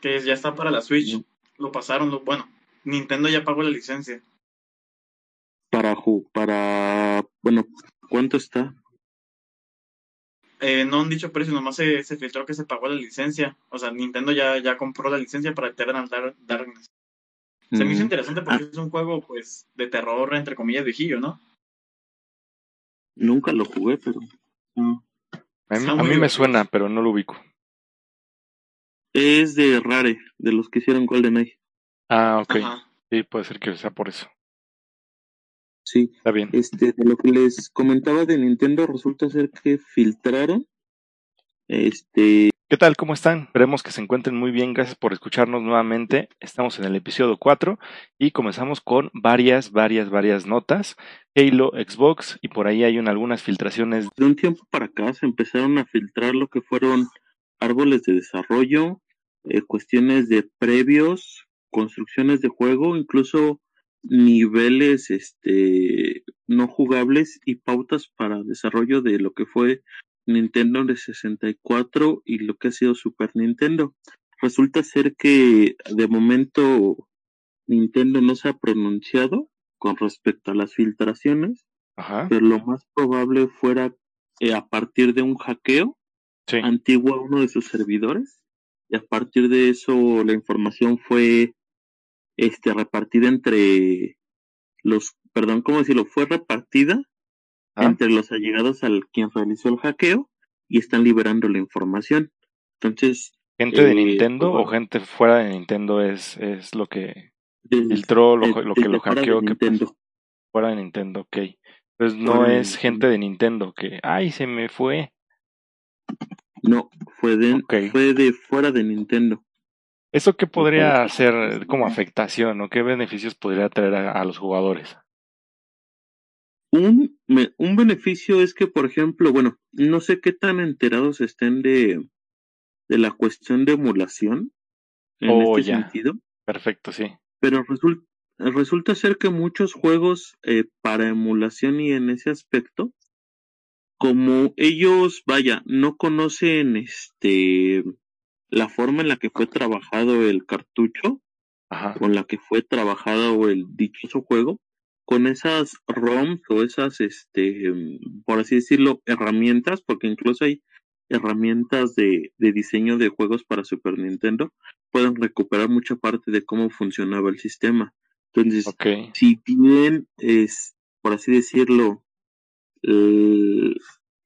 Que ya está para la Switch. Lo pasaron, lo, bueno, Nintendo ya pagó la licencia. Para, para, bueno, ¿cuánto está? Eh, no han dicho precio, nomás se, se, filtró que se pagó la licencia. O sea, Nintendo ya, ya compró la licencia para Eternal Darkness. Se me hizo mm. interesante porque ah. es un juego, pues, de terror, entre comillas, viejillo, ¿no? Nunca lo jugué, pero... A mí, me suena, pero no lo ubico. Es de Rare, de los que hicieron GoldenEye. Ah, ok. Sí, puede ser que sea por eso. Sí. Está bien. Este, de lo que les comentaba de Nintendo, resulta ser que filtraron. Este. ¿Qué tal? ¿Cómo están? Esperemos que se encuentren muy bien. Gracias por escucharnos nuevamente. Estamos en el episodio 4 y comenzamos con varias, varias, varias notas. Halo, Xbox y por ahí hay algunas filtraciones. De un tiempo para acá se empezaron a filtrar lo que fueron árboles de desarrollo, eh, cuestiones de previos, construcciones de juego, incluso niveles este no jugables y pautas para desarrollo de lo que fue Nintendo de 64 y lo que ha sido Super Nintendo. Resulta ser que de momento Nintendo no se ha pronunciado con respecto a las filtraciones, pero lo más probable fuera eh, a partir de un hackeo antiguo a uno de sus servidores y a partir de eso la información fue este, repartida entre los, perdón, ¿cómo decirlo? Fue repartida ah. entre los allegados al quien realizó el hackeo y están liberando la información. Entonces. ¿Gente de eh, Nintendo o gente fuera de Nintendo es, es lo que filtró, lo, lo que lo hackeó? Que fuera de Nintendo, ok. Entonces no es gente de Nintendo que, ay, se me fue. No, fue de, fue de fuera de Nintendo. ¿Eso qué podría hacer como afectación o qué beneficios podría traer a, los jugadores? Un, un beneficio es que, por ejemplo, bueno, no sé qué tan enterados estén de, de la cuestión de emulación en oh, este sentido. Perfecto, sí. Pero resulta, resulta ser que muchos juegos eh, para emulación y en ese aspecto, como ellos, vaya, no conocen este la forma en la que fue trabajado el cartucho, con la que fue trabajado el dichoso juego, con esas ROMs o esas, este, por así decirlo, herramientas, porque incluso hay herramientas de, de diseño de juegos para Super Nintendo, pueden recuperar mucha parte de cómo funcionaba el sistema. Entonces, si bien es, por así decirlo,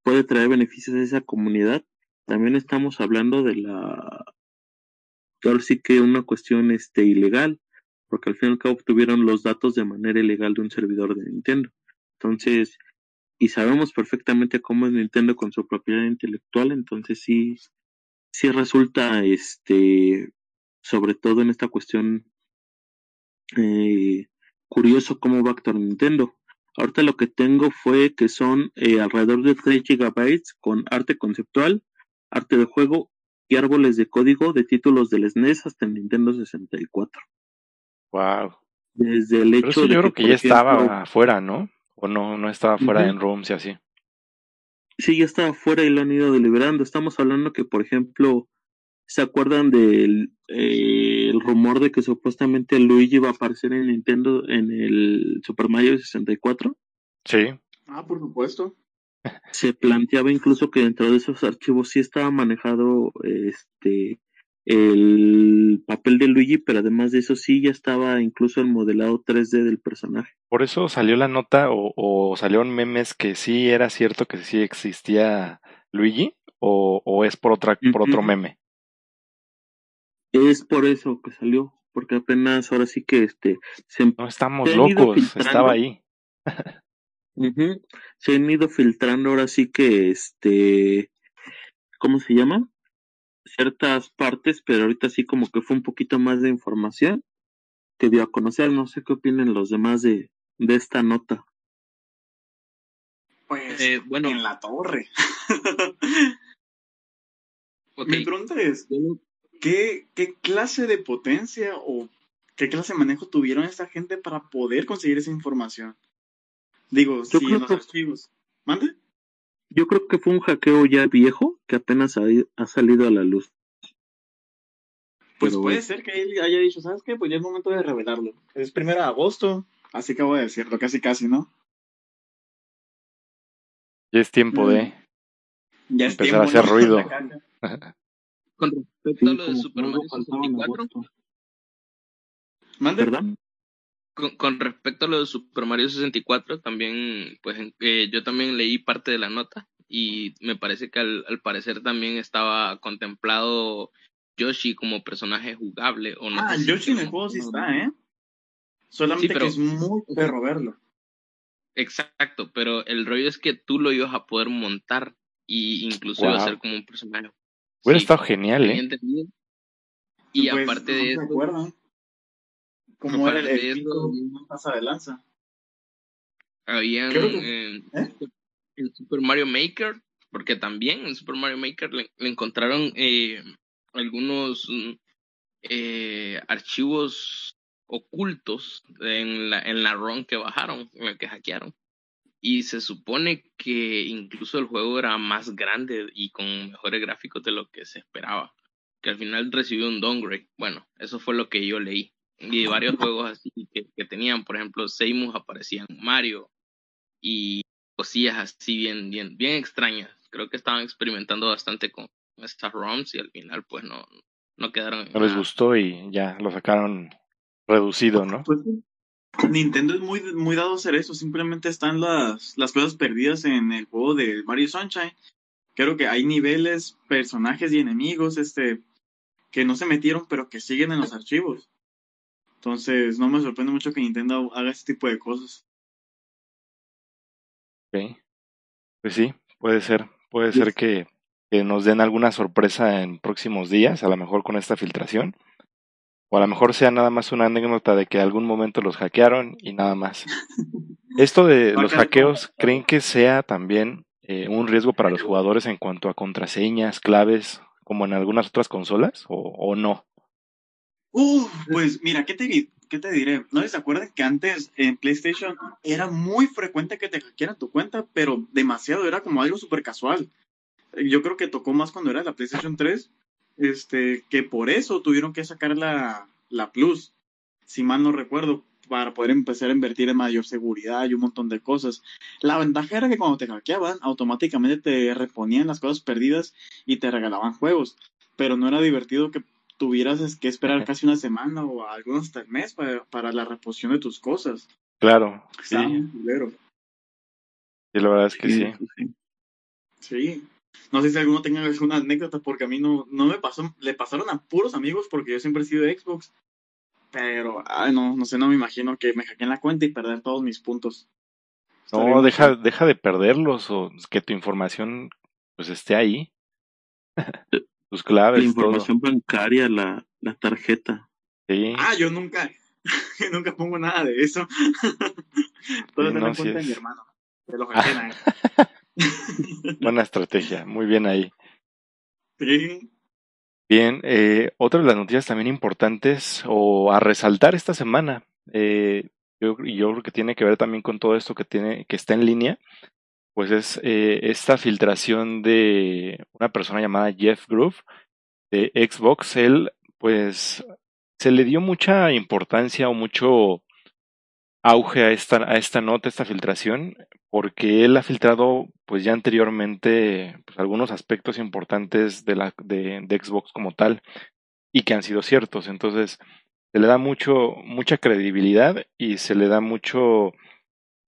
puede traer beneficios a esa comunidad, también estamos hablando de la ahora sí que una cuestión este ilegal porque al fin y al cabo obtuvieron los datos de manera ilegal de un servidor de Nintendo. Entonces y sabemos perfectamente cómo es Nintendo con su propiedad intelectual entonces sí sí resulta este sobre todo en esta cuestión eh, curioso cómo va a actuar Nintendo ahorita lo que tengo fue que son eh, alrededor de 3 gigabytes con arte conceptual arte de juego y árboles de código de títulos del SNES hasta el Nintendo 64. Wow. Desde el hecho de yo creo que, ya estaba afuera, ¿no? O no, no estaba fuera en rooms y así. Sí, ya estaba afuera y lo han ido deliberando. Estamos hablando que, por ejemplo, ¿se acuerdan del eh, el rumor de que supuestamente Luigi va a aparecer en Nintendo en el Super Mario 64? Sí. Ah, por supuesto se planteaba incluso que dentro de esos archivos sí estaba manejado este el papel de Luigi, pero además de eso sí ya estaba incluso el modelado 3D del personaje. Por eso salió la nota o, o salieron memes que sí era cierto que sí existía Luigi o, o es por otra por otro meme. Es por eso que salió, porque apenas ahora sí que este se no estamos locos, estaba ahí. Se han ido filtrando ahora sí que este, ¿cómo se llama? Ciertas partes, pero ahorita sí como que fue un poquito más de información que dio a conocer. No sé qué opinen los demás de, de esta nota. Pues, eh, bueno, en la torre. Mi pregunta es, ¿qué, ¿qué clase de potencia o qué clase de manejo tuvieron esta gente para poder conseguir esa información? Digo, yo creo que, archivos. ¿Mande? Yo creo que fue un hackeo ya viejo que apenas ha, salido a la luz. Pues puede ser que él haya dicho, ¿sabes qué? Pues ya es momento de revelarlo. Es primero de agosto, así que voy a decirlo, casi casi, ¿no? Ya es tiempo de Mm. Ya es empezar tiempo a hacer ruido. Con respecto a lo de Super Mario 64, ¿Mande? ¿Verdad? con, con respecto a lo de Super Mario 64, también, pues eh, yo también leí parte de la nota y me parece que al, al parecer también estaba contemplado Yoshi como personaje jugable. O no Ah, sé si- Yoshi en el juego sí está, ¿eh? Solamente Sí, pero- que es muy perro verlo. Exacto, pero el rollo es que tú lo ibas a poder montar y incluso iba a Wow. ser como un personaje. Hubiera Sí, estado genial, ¿eh? Y Pues, aparte no de se eso, cómo era el, el eso- pico pasa de lanza. que- eh, ¿eh? en Super Mario Maker, porque también en Super Mario Maker le, le encontraron eh, algunos mm, eh, archivos ocultos en la, en la ROM que bajaron, en la que hackearon. Y se supone que incluso el juego era más grande y con mejores gráficos de lo que se esperaba. Que al final recibió un downgrade. Bueno, eso fue lo que yo leí. Y varios juegos así que, que tenían, por ejemplo, Seymour aparecía en Mario y cosillas así bien, bien, bien extrañas. Creo que estaban experimentando bastante con estas ROMs y al final pues no, no quedaron No les gustó y ya lo sacaron reducido, ¿no? Pues sí. Nintendo es muy, muy dado a hacer eso. Simplemente están las, las cosas perdidas en el juego de Mario Sunshine. Creo que hay niveles, personajes y enemigos este, que no se metieron, pero que siguen en los archivos. Entonces, no me sorprende mucho que Nintendo haga ese tipo de cosas. Ok. Pues sí, puede ser. Puede ser que, que nos den alguna sorpresa en próximos días, a lo mejor con esta filtración. O a lo mejor sea nada más una anécdota de que algún momento los hackearon y nada más. Esto de los hackeos, ¿creen que sea también eh, un riesgo para los jugadores en cuanto a contraseñas, claves, como en algunas otras consolas, o, o no? Uh, pues mira, ¿qué te, qué te diré? ¿No se acuerdan que antes en PlayStation era muy frecuente que te hackearan tu cuenta, pero demasiado, era como algo súper casual? Yo creo que tocó más cuando era la PlayStation 3, este, que por eso tuvieron que sacar la, la Plus, si mal no recuerdo, para poder empezar a invertir en mayor seguridad y un montón de cosas. La ventaja era que cuando te hackeaban, automáticamente te reponían las cosas perdidas y te regalaban juegos, pero no era divertido que tuvieras que esperar casi una semana o algunos hasta el mes para, para la reposición de tus cosas. Claro, sí, muy sí, la verdad es que sí. Sí. No sé si alguno tenga alguna anécdota, porque a mí no, no me pasó, le pasaron a puros amigos porque yo siempre he sido de Xbox. Pero, ay, no, no sé, no me imagino que me hackeen la cuenta y perder todos mis puntos. Estaría No, deja, deja de perderlos o que tu información pues esté ahí. Tus La claves, todo. información bancaria, la, la tarjeta. Sí, Ah, yo nunca, yo nunca pongo nada de eso. Todo Sí, está no, en cuenta de mi hermano. Se lo hackean él. Buena estrategia, muy bien ahí. Sí. Bien, eh, otra de las noticias también importantes o a resaltar esta semana, eh, yo, yo creo que tiene que ver también con todo esto que tiene, que está en línea, pues es eh, esta filtración de una persona llamada Jeff Groove de Xbox. Él, pues, se le dio mucha importancia o mucho auge a esta, a esta nota, esta filtración, porque él ha filtrado, pues ya anteriormente, pues, algunos aspectos importantes de, la, de, Xbox como tal y que han sido ciertos. Entonces, se le da mucho, mucha credibilidad y se le da mucho,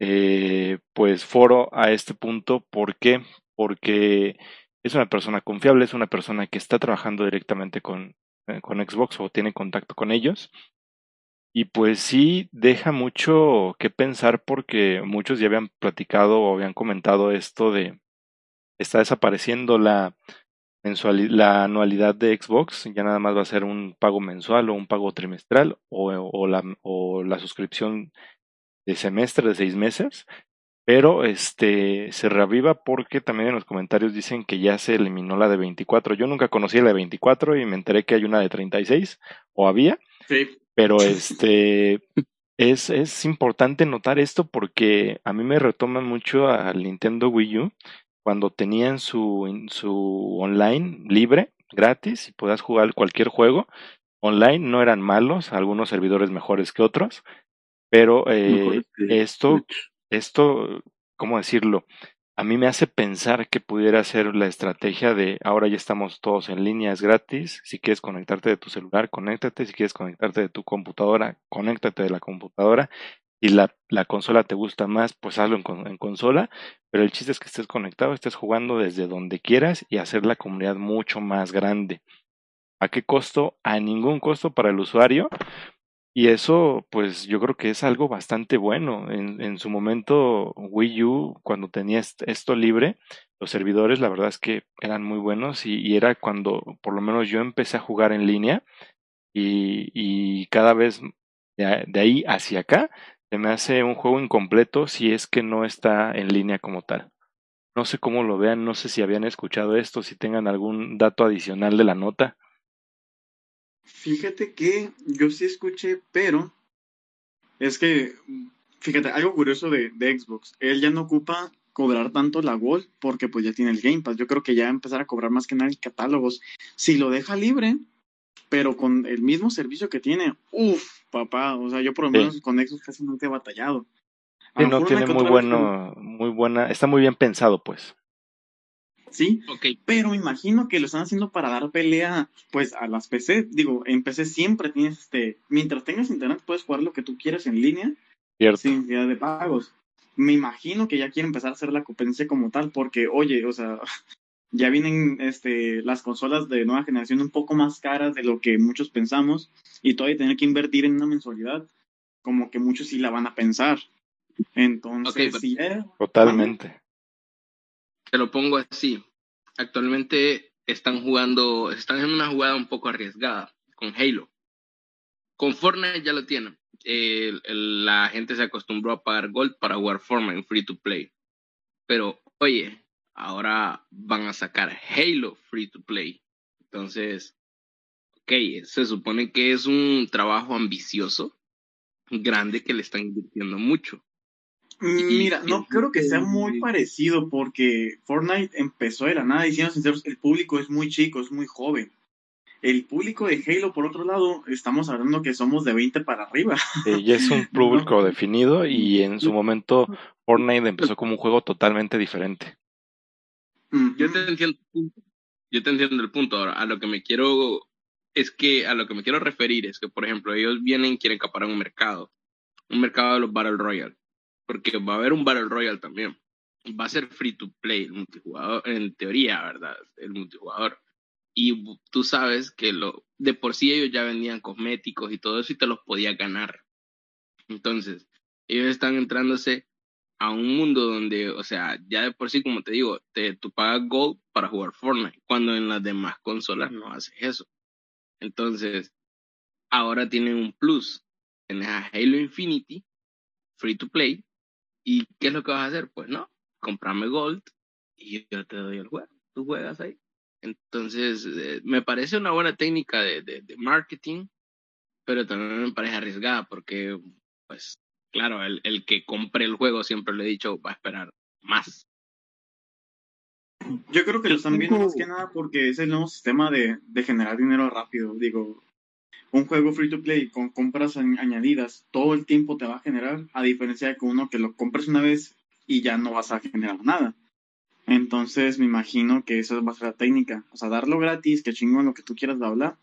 eh, pues, foro a este punto. ¿Por qué? Porque es una persona confiable, es una persona que está trabajando directamente con, eh, con Xbox o tiene contacto con ellos. Y pues sí deja mucho que pensar porque muchos ya habían platicado o habían comentado esto de está desapareciendo la anualidad de Xbox, ya nada más va a ser un pago mensual o un pago trimestral o, o la, o la suscripción de semestre de seis meses, pero este se reaviva porque también en los comentarios dicen que ya se eliminó la de 24. Yo nunca conocí la de 24 y me enteré que hay una de 36 o había, Sí. Pero este es, es importante notar esto porque a mí me retoma mucho al Nintendo Wii U cuando tenían su, su online libre, gratis, y podías jugar cualquier juego. online no eran malos, algunos servidores mejores que otros, pero eh, esto, esto, ¿cómo decirlo? A mí me hace pensar que pudiera ser la estrategia de ahora ya estamos todos en línea, es gratis. Si quieres conectarte de tu celular, conéctate. Si quieres conectarte de tu computadora, conéctate de la computadora. Y la, la consola te gusta más, pues hazlo en, en, consola. Pero el chiste es que estés conectado, estés jugando desde donde quieras y hacer la comunidad mucho más grande. ¿A qué costo? A ningún costo para el usuario, y eso, pues yo creo que es algo bastante bueno. En, en su momento, Wii U, cuando tenía esto libre, los servidores, la verdad es que eran muy buenos y, era cuando por lo menos yo empecé a jugar en línea y, cada vez de, de, ahí hacia acá se me hace un juego incompleto si es que no está en línea como tal. No sé cómo lo vean, no sé si habían escuchado esto, si tengan algún dato adicional de la nota. Fíjate que yo sí escuché, pero es que, fíjate, algo curioso de, de Xbox, él ya no ocupa cobrar tanto la Gold porque pues ya tiene el Game Pass. Yo creo que ya va a empezar a cobrar más que nada el catálogos. Si lo deja libre, pero con el mismo servicio que tiene, uff, papá, o sea, yo por lo menos con Xbox casi nunca he batallado. Sí, no tiene muy bueno, muy buena, está muy bien pensado pues. ¿Sí? Pero me imagino que lo están haciendo para dar pelea, pues, a las PC. Digo, en PC siempre tienes, este, mientras tengas internet puedes jugar lo que tú quieras en línea, Cierto. sin necesidad de pagos. Me imagino que ya quieren empezar a hacer la competencia como tal, porque, oye, o sea, ya vienen este, las consolas de nueva generación un poco más caras de lo que muchos pensamos, y todavía tener que invertir en una mensualidad, como que muchos sí la van a pensar. Entonces, sí, Totalmente te lo pongo así. Actualmente están jugando, están en una jugada un poco arriesgada con Halo. Con Fortnite ya lo tienen. la gente se acostumbró a pagar Gold para jugar Fortnite free to play. Pero, oye, ahora van a sacar Halo free to play. Entonces, ok, se supone que es un trabajo ambicioso, grande, que le están invirtiendo mucho. Mira, no creo que sea muy parecido porque Fortnite empezó de la nada, y siendo sinceros, el público es muy chico, es muy joven. El público de Halo, por otro lado, estamos hablando que somos de 20 para arriba. ya es un público definido y en su momento Fortnite empezó como un juego totalmente diferente. Yo te entiendo, yo te entiendo el punto. Ahora, a lo que me quiero es que a lo que me quiero referir es que, por ejemplo, ellos vienen y quieren acaparar un mercado, un mercado de los Battle Royale porque va a haber un Battle Royale también. Va a ser free to play el multijugador, en teoría, ¿verdad? El multijugador. Y tú sabes que lo, de por sí ellos ya vendían cosméticos y todo eso y te los podías ganar. Entonces, ellos están entrándose a un mundo donde, o sea, ya de por sí, como te digo, te, tú pagas Gold para jugar Fortnite, cuando en las demás consolas no haces eso. Entonces, ahora tienen un plus. Tienes a Halo Infinity, free to play, ¿Y qué es lo que vas a hacer? Pues no, comprame Gold y yo te doy el juego. Tú juegas ahí. Entonces, eh, me parece una buena técnica de, de, marketing, pero también me parece arriesgada porque, pues, claro, el, el que compre el juego, siempre le he dicho, va a esperar más. Yo creo que lo están viendo más que nada porque es el nuevo sistema de, de generar dinero rápido. Digo, un juego free to play con compras añadidas todo el tiempo te va a generar, a diferencia de que uno que lo compres una vez y ya no vas a generar nada. Entonces me imagino que eso va a ser la técnica. O sea, darlo gratis, que chingón lo que tú quieras hablar.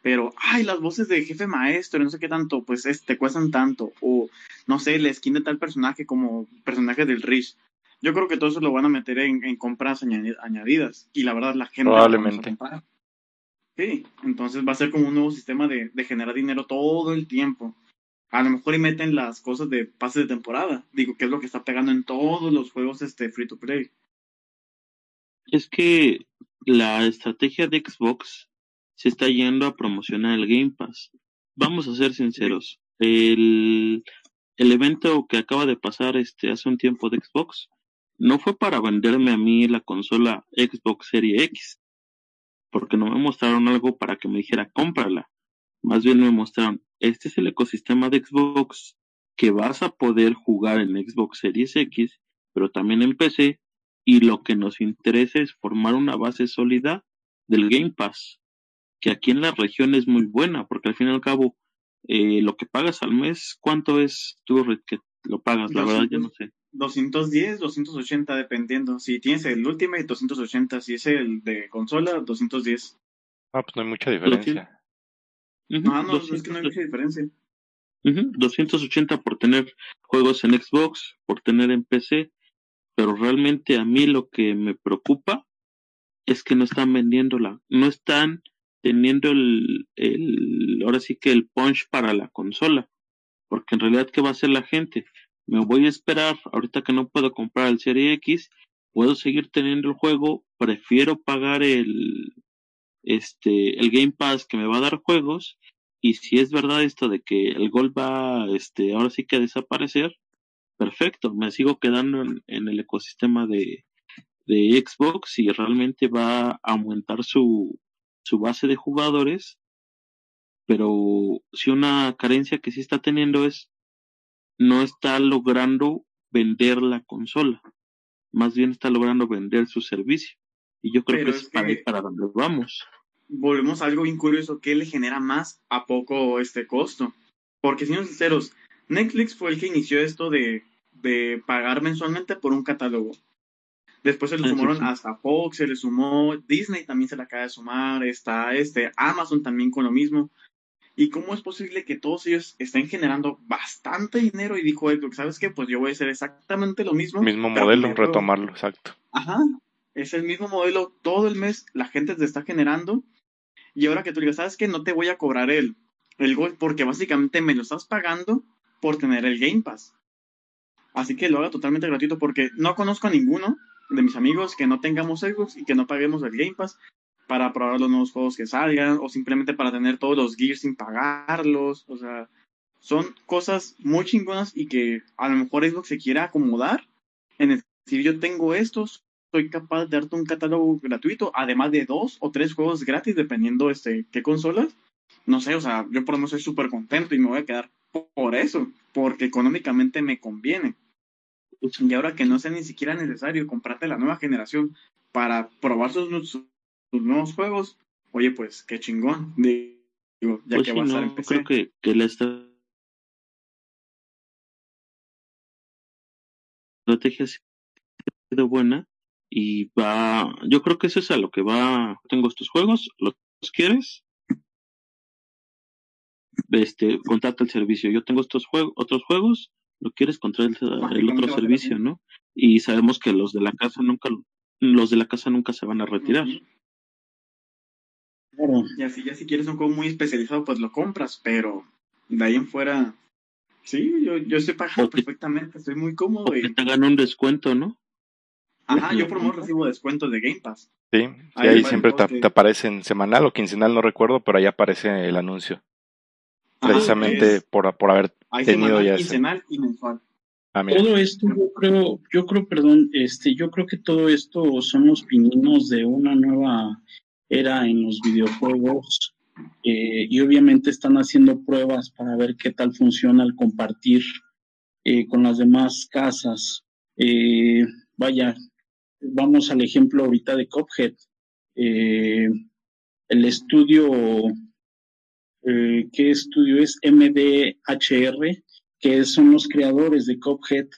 Pero, ay, las voces de jefe maestro, no sé qué tanto, pues es, te cuestan tanto. O, no sé, la skin de tal personaje como personaje del Rich. Yo creo que todo eso lo van a meter en, en compras añadidas. Y la verdad, la gente. Probablemente. Sí, entonces va a ser como un nuevo sistema de, generar dinero todo el tiempo. A lo mejor y meten las cosas de pases de temporada. Digo, que es lo que está pegando en todos los juegos este free to play. Es que la estrategia de Xbox se está yendo a promocionar el Game Pass. Vamos a ser sinceros. El, el evento que acaba de pasar este hace un tiempo de Xbox no fue para venderme a mí la consola Xbox Series X porque no me mostraron algo para que me dijera cómprala. Más bien me mostraron, este es el ecosistema de Xbox que vas a poder jugar en Xbox Series X, pero también en PC, y lo que nos interesa es formar una base sólida del Game Pass. que aquí en la región es muy buena, porque al fin y al cabo, eh, lo que pagas al mes, ¿cuánto es tú que lo pagas? La verdad, yo no sé. 210, 280, dependiendo. Si tienes el Ultimate, 280. Si es el de consola, 210. Ah, pues no hay mucha diferencia. Ah, no, es que no hay mucha diferencia. 280 por tener juegos en Xbox, por tener en PC, pero realmente a mí lo que me preocupa es que no están vendiéndola, no están teniendo el, el, ahora sí que el punch para la consola, porque en realidad, ¿qué va a hacer la gente? Me voy a esperar, ahorita que no puedo comprar el Serie X, puedo seguir teniendo el juego, prefiero pagar el, este, el Game Pass que me va a dar juegos, y si es verdad esto de que el Gold va, este, ahora sí que a desaparecer, perfecto, me sigo quedando en, en el ecosistema de, de Xbox y realmente va a aumentar su, su base de jugadores, pero si una carencia que sí está teniendo es no está logrando vender la consola, más bien está logrando vender su servicio. Y yo creo que es, para, para donde vamos. Volvemos a algo bien curioso, ¿qué le genera más a poco este costo? Porque siendo sinceros, Netflix fue el que inició esto de, de pagar mensualmente por un catálogo. Después se le sumaron hasta Fox, se le sumó Disney también se le acaba de sumar, está este Amazon también con lo mismo. ¿Y cómo es posible que todos ellos estén generando bastante dinero? Y dijo Xbox, ¿sabes qué? Pues yo voy a hacer exactamente lo mismo. Mismo modelo, retomarlo, exacto. Ajá, es el mismo modelo, todo el mes la gente te está generando. Y ahora que tú digas, ¿sabes qué? No te voy a cobrar el, el gol porque básicamente me lo estás pagando por tener el Game Pass. Así que lo haga totalmente gratuito porque no conozco a ninguno de mis amigos que no tengamos Xbox y que no paguemos el Game Pass para probar los nuevos juegos que salgan o simplemente para tener todos los gears sin pagarlos. O sea, son cosas muy chingonas y que a lo mejor Xbox se quiere acomodar en el yo tengo estos, soy capaz de darte un catálogo gratuito, además de dos o tres juegos gratis, dependiendo este qué consolas. No sé, o sea, yo por lo menos soy súper contento y me voy a quedar por eso, porque económicamente me conviene. Y ahora que no sea ni siquiera necesario comprarte la nueva generación para probar sus, nuevos juegos, oye, pues qué chingón. Digo, ya pues que va a estar en Creo que, que la estrategia ha sido buena y va. Yo creo que eso es a lo que va. Tengo estos juegos, ¿los quieres? Este, contrata el servicio. Yo tengo estos juegos, otros juegos, lo quieres contra el, otro servicio, ¿no? Y sabemos que los de la casa nunca, los de la casa nunca se van a retirar. Y así ya si quieres un juego muy especializado, pues lo compras, pero de ahí en fuera, sí, yo, yo estoy pagando perfectamente, estoy muy cómodo. y... te ganan un descuento, ¿no? Ajá, yo por lo menos recibo descuentos de Game Pass. Sí, ahí, siempre te, te, aparecen semanal o quincenal, no recuerdo, pero ahí aparece el anuncio. Precisamente por, por haber tenido ya ah, todo esto, yo creo, yo creo, perdón, este, yo creo que todo esto son los pininos de una nueva era en los videojuegos eh, y obviamente están haciendo pruebas para ver qué tal funciona al compartir eh, con las demás casas. Eh, vaya, vamos al ejemplo ahorita de Cophead. el estudio ¿qué estudio es? MDHR, que son los creadores de Cuphead,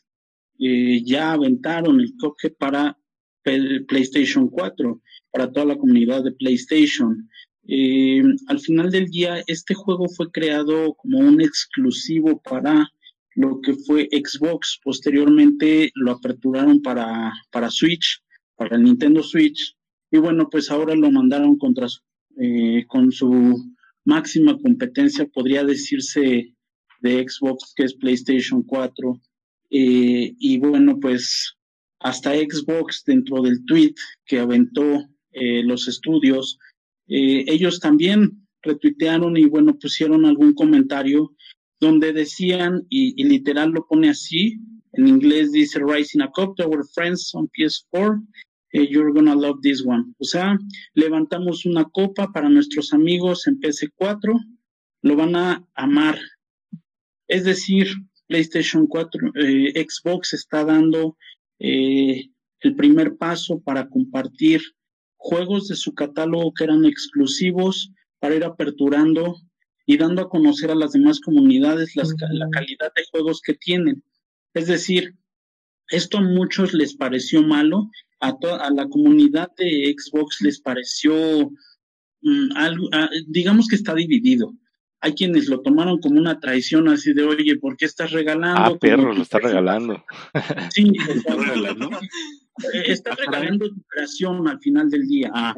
eh, ya aventaron el Cuphead para PlayStation 4, para toda la comunidad de PlayStation. Eh, al final del día, este juego fue creado como un exclusivo para lo que fue Xbox. Posteriormente lo aperturaron para, para Switch, para el Nintendo Switch. Y bueno, pues ahora lo mandaron contra, con su máxima competencia, podría decirse, de Xbox, que es PlayStation 4. Eh, y bueno, pues hasta Xbox dentro del tweet que aventó eh, los estudios, eh, ellos también retuitearon y bueno, pusieron algún comentario donde decían, y, literal lo pone así, en inglés dice Rising a Cup to Our Friends on PS4 You're Gonna Love This One. O sea, levantamos una copa para nuestros amigos en PC4, lo van a amar. Es decir, PlayStation 4, eh, Xbox está dando eh, el primer paso para compartir juegos de su catálogo que eran exclusivos para ir aperturando y dando a conocer a las demás comunidades la calidad de juegos que tienen. Es decir, esto a muchos les pareció malo, a, a la comunidad de Xbox les pareció mm, algo, ah, digamos que está dividido. Hay quienes lo tomaron como una traición así de, oye, ¿por qué estás regalando? Ah, perro, lo está regalando. Sí, está regalando. está regalando tu creación al final del día. Ah.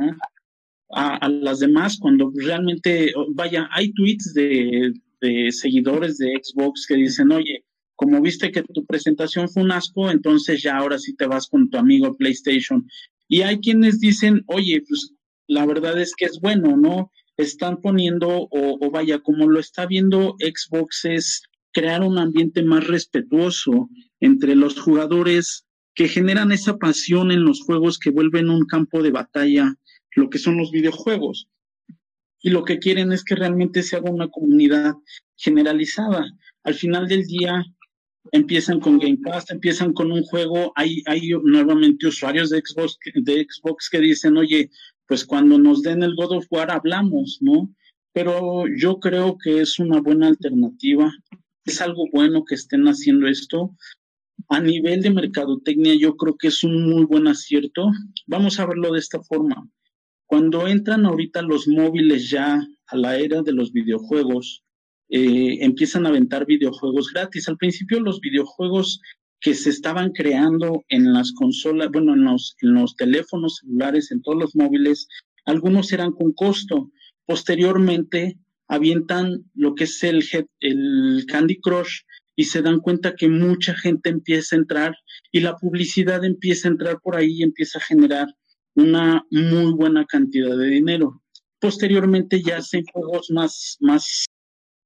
A, las demás, cuando realmente, vaya, hay tweets de, de seguidores de Xbox que dicen, oye, como viste que tu presentación fue un asco, entonces ya ahora sí te vas con tu amigo PlayStation. Y hay quienes dicen, oye, pues la verdad es que es bueno, ¿no? Están poniendo, o, vaya, como lo está viendo Xbox, es crear un ambiente más respetuoso entre los jugadores que generan esa pasión en los juegos que vuelven un campo de batalla, lo que son los videojuegos. Y lo que quieren es que realmente se haga una comunidad generalizada. Al final del día, empiezan con Game Pass, empiezan con un juego, hay, hay nuevamente usuarios de Xbox, de Xbox que dicen, oye, pues cuando nos den el God of War hablamos, ¿no? Pero yo creo que es una buena alternativa, es algo bueno que estén haciendo esto. A nivel de mercadotecnia, yo creo que es un muy buen acierto. Vamos a verlo de esta forma. Cuando entran ahorita los móviles ya a la era de los videojuegos, eh, empiezan a aventar videojuegos gratis. Al principio los videojuegos que se estaban creando en las consolas, bueno, en los, teléfonos celulares, en todos los móviles, algunos eran con costo. Posteriormente avientan lo que es el, el Candy Crush y se dan cuenta que mucha gente empieza a entrar y la publicidad empieza a entrar por ahí y empieza a generar una muy buena cantidad de dinero. Posteriormente ya hacen juegos más, más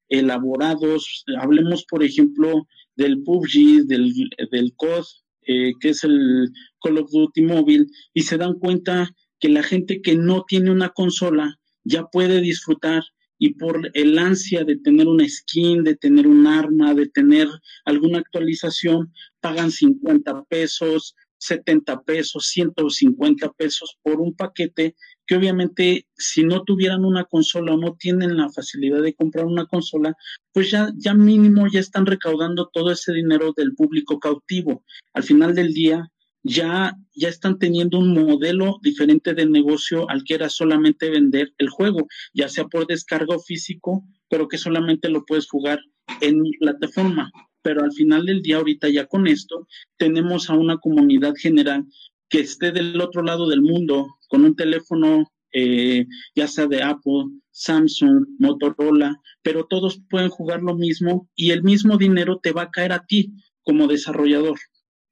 elaborados. Hablemos, por ejemplo, del PUBG, del, del COD, eh, que es el Call of Duty móvil, y se dan cuenta que la gente que no tiene una consola ya puede disfrutar y por el ansia de tener una skin, de tener un arma, de tener alguna actualización, pagan 50 pesos, 70 pesos, 150 pesos por un paquete que obviamente si no tuvieran una consola o no tienen la facilidad de comprar una consola, pues ya, ya mínimo ya están recaudando todo ese dinero del público cautivo. Al final del día, ya, ya están teniendo un modelo diferente de negocio al que era solamente vender el juego, ya sea por descargo físico, pero que solamente lo puedes jugar en plataforma. Pero al final del día, ahorita ya con esto, tenemos a una comunidad general que esté del otro lado del mundo con un teléfono, eh, ya sea de Apple, Samsung, Motorola, pero todos pueden jugar lo mismo y el mismo dinero te va a caer a ti como desarrollador.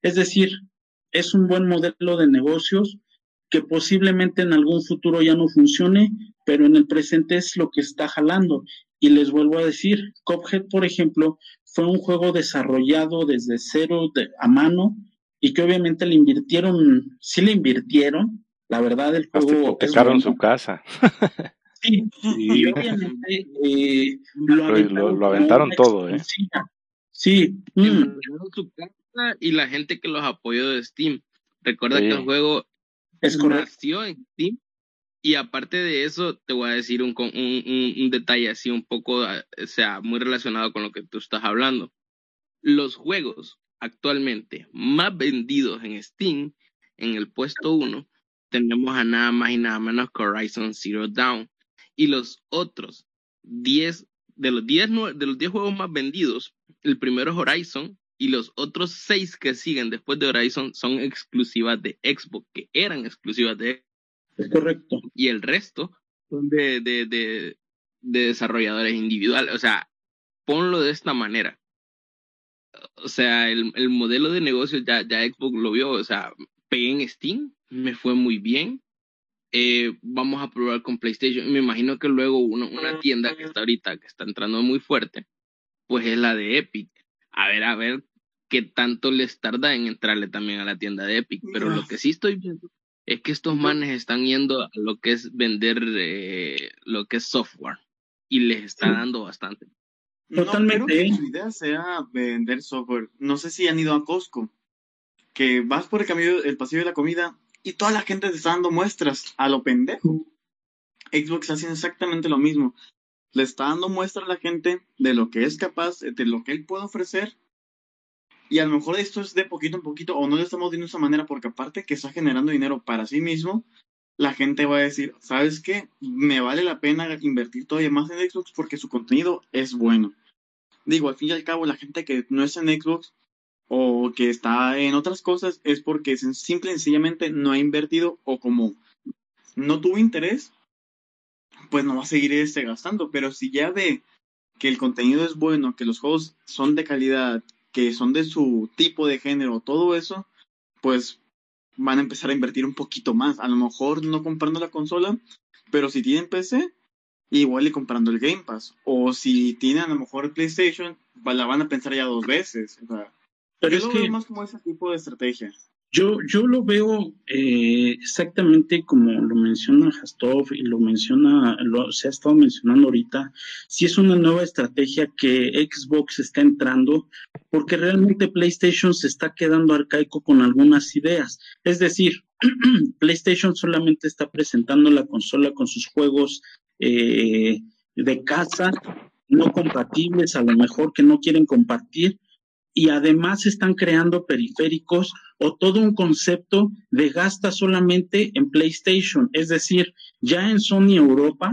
Es decir, es un buen modelo de negocios que posiblemente en algún futuro ya no funcione, pero en el presente es lo que está jalando. Y les vuelvo a decir, Cophead, por ejemplo, fue un juego desarrollado desde cero a mano y que obviamente le invirtieron, sí le invirtieron, la verdad el juego... Hasta su casa. sí, y obviamente eh, lo, aventaron, todo, ¿eh? Sí. Mm. su casa y la gente que los apoyó de Steam. Recuerda que el juego es nació en Steam y aparte de eso, te voy a decir un, un, un, detalle así un poco, o sea, muy relacionado con lo que tú estás hablando. Los juegos actualmente más vendidos en Steam, en el puesto 1, tenemos a nada más y nada menos que Horizon Zero Dawn. Y los otros 10, de los 10, de los 10 juegos más vendidos, el primero es Horizon y los otros 6 que siguen después de Horizon son exclusivas de Xbox, que eran exclusivas de Xbox. Es correcto. Y el resto son de, de, de, de desarrolladores individuales. O sea, ponlo de esta manera o sea, el, el modelo de negocio ya, ya Xbox lo vio, o sea, pegué en Steam, me fue muy bien. Eh, vamos a probar con PlayStation. Me imagino que luego una, una tienda que está ahorita, que está entrando muy fuerte, pues es la de Epic. A ver, a ver qué tanto les tarda en entrarle también a la tienda de Epic. Pero lo que sí estoy viendo es que estos manes están yendo a lo que es vender eh, lo que es software y les está dando bastante. Totalmente. No creo que su idea sea vender software. No sé si han ido a Costco, que vas por el camino, el pasillo de la comida y toda la gente te está dando muestras a lo pendejo. Xbox hace exactamente lo mismo. Le está dando muestra a la gente de lo que es capaz, de lo que él puede ofrecer. Y a lo mejor esto es de poquito en poquito, o no lo estamos viendo de esa manera, porque aparte que está generando dinero para sí mismo, la gente va a decir, ¿sabes qué? Me vale la pena invertir todavía más en Xbox porque su contenido es bueno. Digo, al fin y al cabo, la gente que no es en Xbox o que está en otras cosas es porque simple y sencillamente no ha invertido o como no tuvo interés, pues no va a seguir este gastando. Pero si ya ve que el contenido es bueno, que los juegos son de calidad, que son de su tipo de género, todo eso, pues van a empezar a invertir un poquito más. A lo mejor no comprando la consola, pero si tienen PC, igual y comprando el Game Pass. O si tienen a lo mejor PlayStation, la van a pensar ya dos veces. pero es que... más como ese tipo de estrategia. Yo, yo lo veo eh, exactamente como lo menciona Hastov y lo menciona, lo, se ha estado mencionando ahorita, si es una nueva estrategia que Xbox está entrando, porque realmente PlayStation se está quedando arcaico con algunas ideas. Es decir, PlayStation solamente está presentando la consola con sus juegos eh, de casa, no compatibles, a lo mejor que no quieren compartir, y además están creando periféricos o todo un concepto de gasta solamente en PlayStation. Es decir, ya en Sony Europa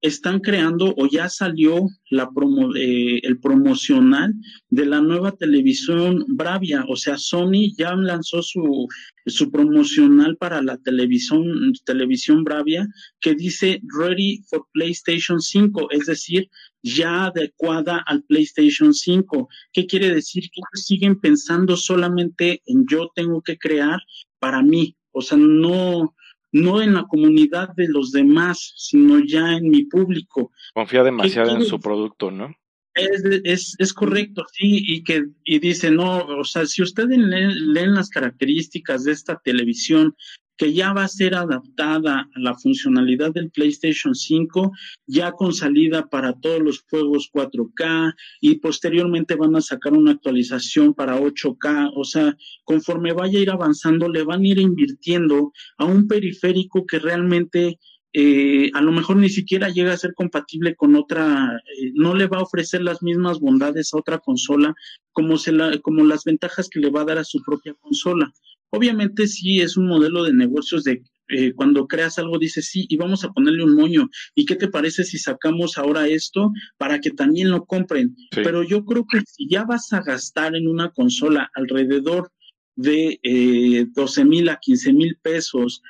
están creando o ya salió la promo, eh, el promocional de la nueva televisión Bravia. O sea, Sony ya lanzó su, su promocional para la televisión, televisión Bravia que dice Ready for PlayStation 5, es decir, ya adecuada al PlayStation 5. ¿Qué quiere decir? Que siguen pensando solamente en yo tengo que crear para mí. O sea, no, no en la comunidad de los demás, sino ya en mi público. Confía demasiado en su producto, ¿no? Es, es, es, correcto, sí, y que y dice, no, o sea, si ustedes leen, leen, las características de esta televisión que ya va a ser adaptada a la funcionalidad del PlayStation 5, ya con salida para todos los juegos 4K y posteriormente van a sacar una actualización para 8K, o sea, conforme vaya a ir avanzando, le van a ir invirtiendo a un periférico que realmente eh, a lo mejor ni siquiera llega a ser compatible con otra, eh, no le va a ofrecer las mismas bondades a otra consola como, se la, como las ventajas que le va a dar a su propia consola. Obviamente sí es un modelo de negocios de eh, cuando creas algo dices sí y vamos a ponerle un moño. ¿Y qué te parece si sacamos ahora esto para que también lo compren? Pero yo creo que si ya vas a gastar en una consola alrededor de eh, 12 mil a 15 mil pesos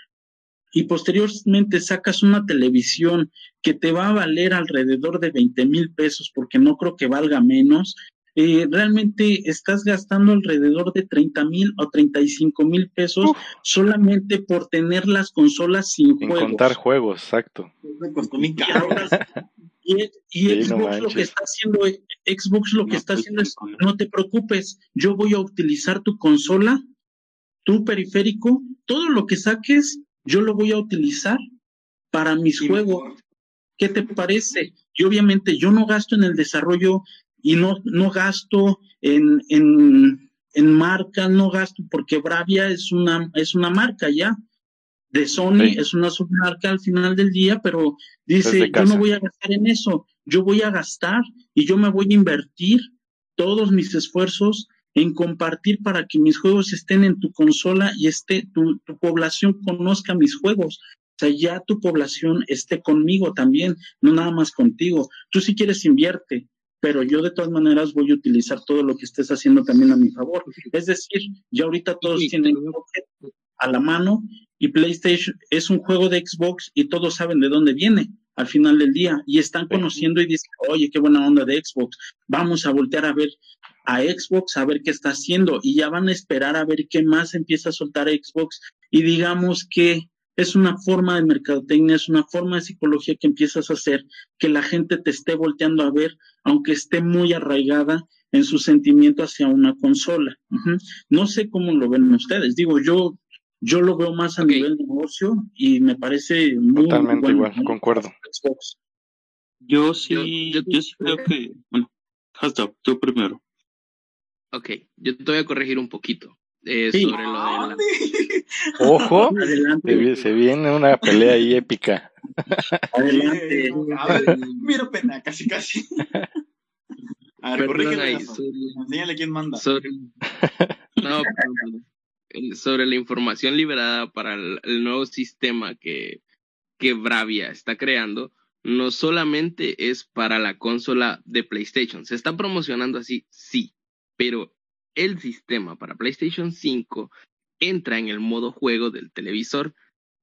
y posteriormente sacas una televisión que te va a valer alrededor de 20 mil pesos porque no creo que valga menos, eh, realmente estás gastando alrededor de 30 mil o 35 mil pesos solamente por tener las consolas sin juegos. contar juegos, exacto. Y, Xbox lo que está haciendo, Xbox lo que está haciendo es, no te preocupes, yo voy a utilizar tu consola, tu periférico, todo lo que saques, yo lo voy a utilizar para mis juegos. ¿Qué te parece? Y obviamente yo no gasto en el desarrollo y no, no gasto en, en, en marcas, no gasto porque Bravia es una, es una marca ya de Sony, es una submarca al final del día, pero dice, yo no voy a gastar en eso, yo voy a gastar y yo me voy a invertir todos mis esfuerzos en compartir para que mis juegos estén en tu consola y esté, tu, tu población conozca mis juegos. O sea, ya tu población esté conmigo también, no nada más contigo. Tú si quieres invierte, pero yo de todas maneras voy a utilizar todo lo que estés haciendo también a mi favor. Es decir, ya ahorita todos tienen a la mano y PlayStation es un juego de Xbox y todos saben de dónde viene al final del día y están conociendo y dicen, oye, qué buena onda de Xbox, vamos a voltear a ver a Xbox, a ver qué está haciendo y ya van a esperar a ver qué más empieza a soltar Xbox y digamos que es una forma de mercadotecnia, es una forma de psicología que empiezas a hacer que la gente te esté volteando a ver, aunque esté muy arraigada en su sentimiento hacia una consola. No sé cómo lo ven ustedes. Digo, yo yo lo veo más a nivel de negocio y me parece muy totalmente igual, concuerdo. Yo sí, yo, sí creo que, bueno, hasta tú primero. Ok, yo te voy a corregir un poquito. Eh, sobre lo de Ojo, se, viene una pelea ahí épica. Adelante. Mira pena, casi casi. A ver, corrígeme. Enséñale quién manda. Sobre, no, sobre la información liberada para el, nuevo sistema que, que Bravia está creando, no solamente es para la consola de PlayStation. Se está promocionando así, sí, pero el sistema para PlayStation 5 entra en el modo juego del televisor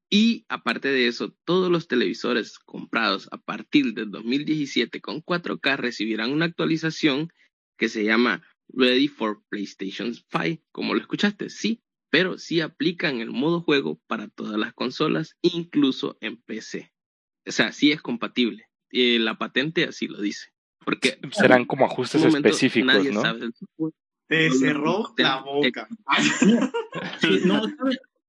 y aparte de eso, todos los televisores comprados a partir del 2017 con 4K recibirán una actualización que se llama Ready for PlayStation 5, como lo escuchaste, sí, pero sí aplican el modo juego para todas las consolas, incluso en PC. O sea, sí es compatible. Y la patente así lo dice. Porque serán como ajustes específicos, ¿no? Te cerró la boca. no,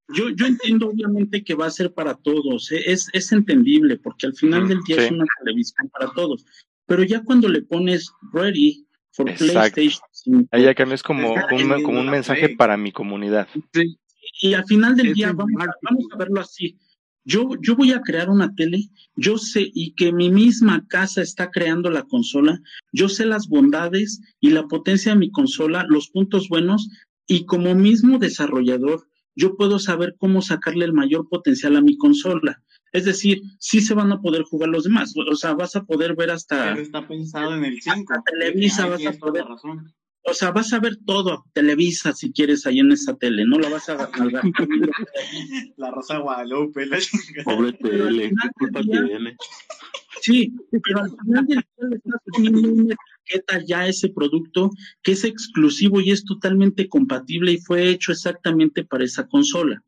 yo, yo entiendo obviamente que va a ser para todos, ¿eh? es, es entendible, porque al final del día es una televisión para todos. Pero ya cuando le pones ready for PlayStation 5, Ahí acá es como, un, como un mensaje para mi comunidad. Y al final del día, vamos vamos a verlo así. Yo, yo voy a crear una tele, yo sé, y que mi misma casa está creando la consola, yo sé las bondades y la potencia de mi consola, los puntos buenos, y como mismo desarrollador, yo puedo saber cómo sacarle el mayor potencial a mi consola. Es decir, sí se van a poder jugar los demás. O sea, vas a poder ver hasta. está pensado en el 5. Televisa vas a poder. O sea, vas a ver todo, Televisa, si quieres, ahí en esa tele, no la vas a La Rosa Guadalupe, la Pobre tele, ¿qué culpa tiene? Sí, pero al final del día le estás poniendo una etiqueta ya a ese producto que es exclusivo y es totalmente compatible y fue hecho exactamente para esa consola.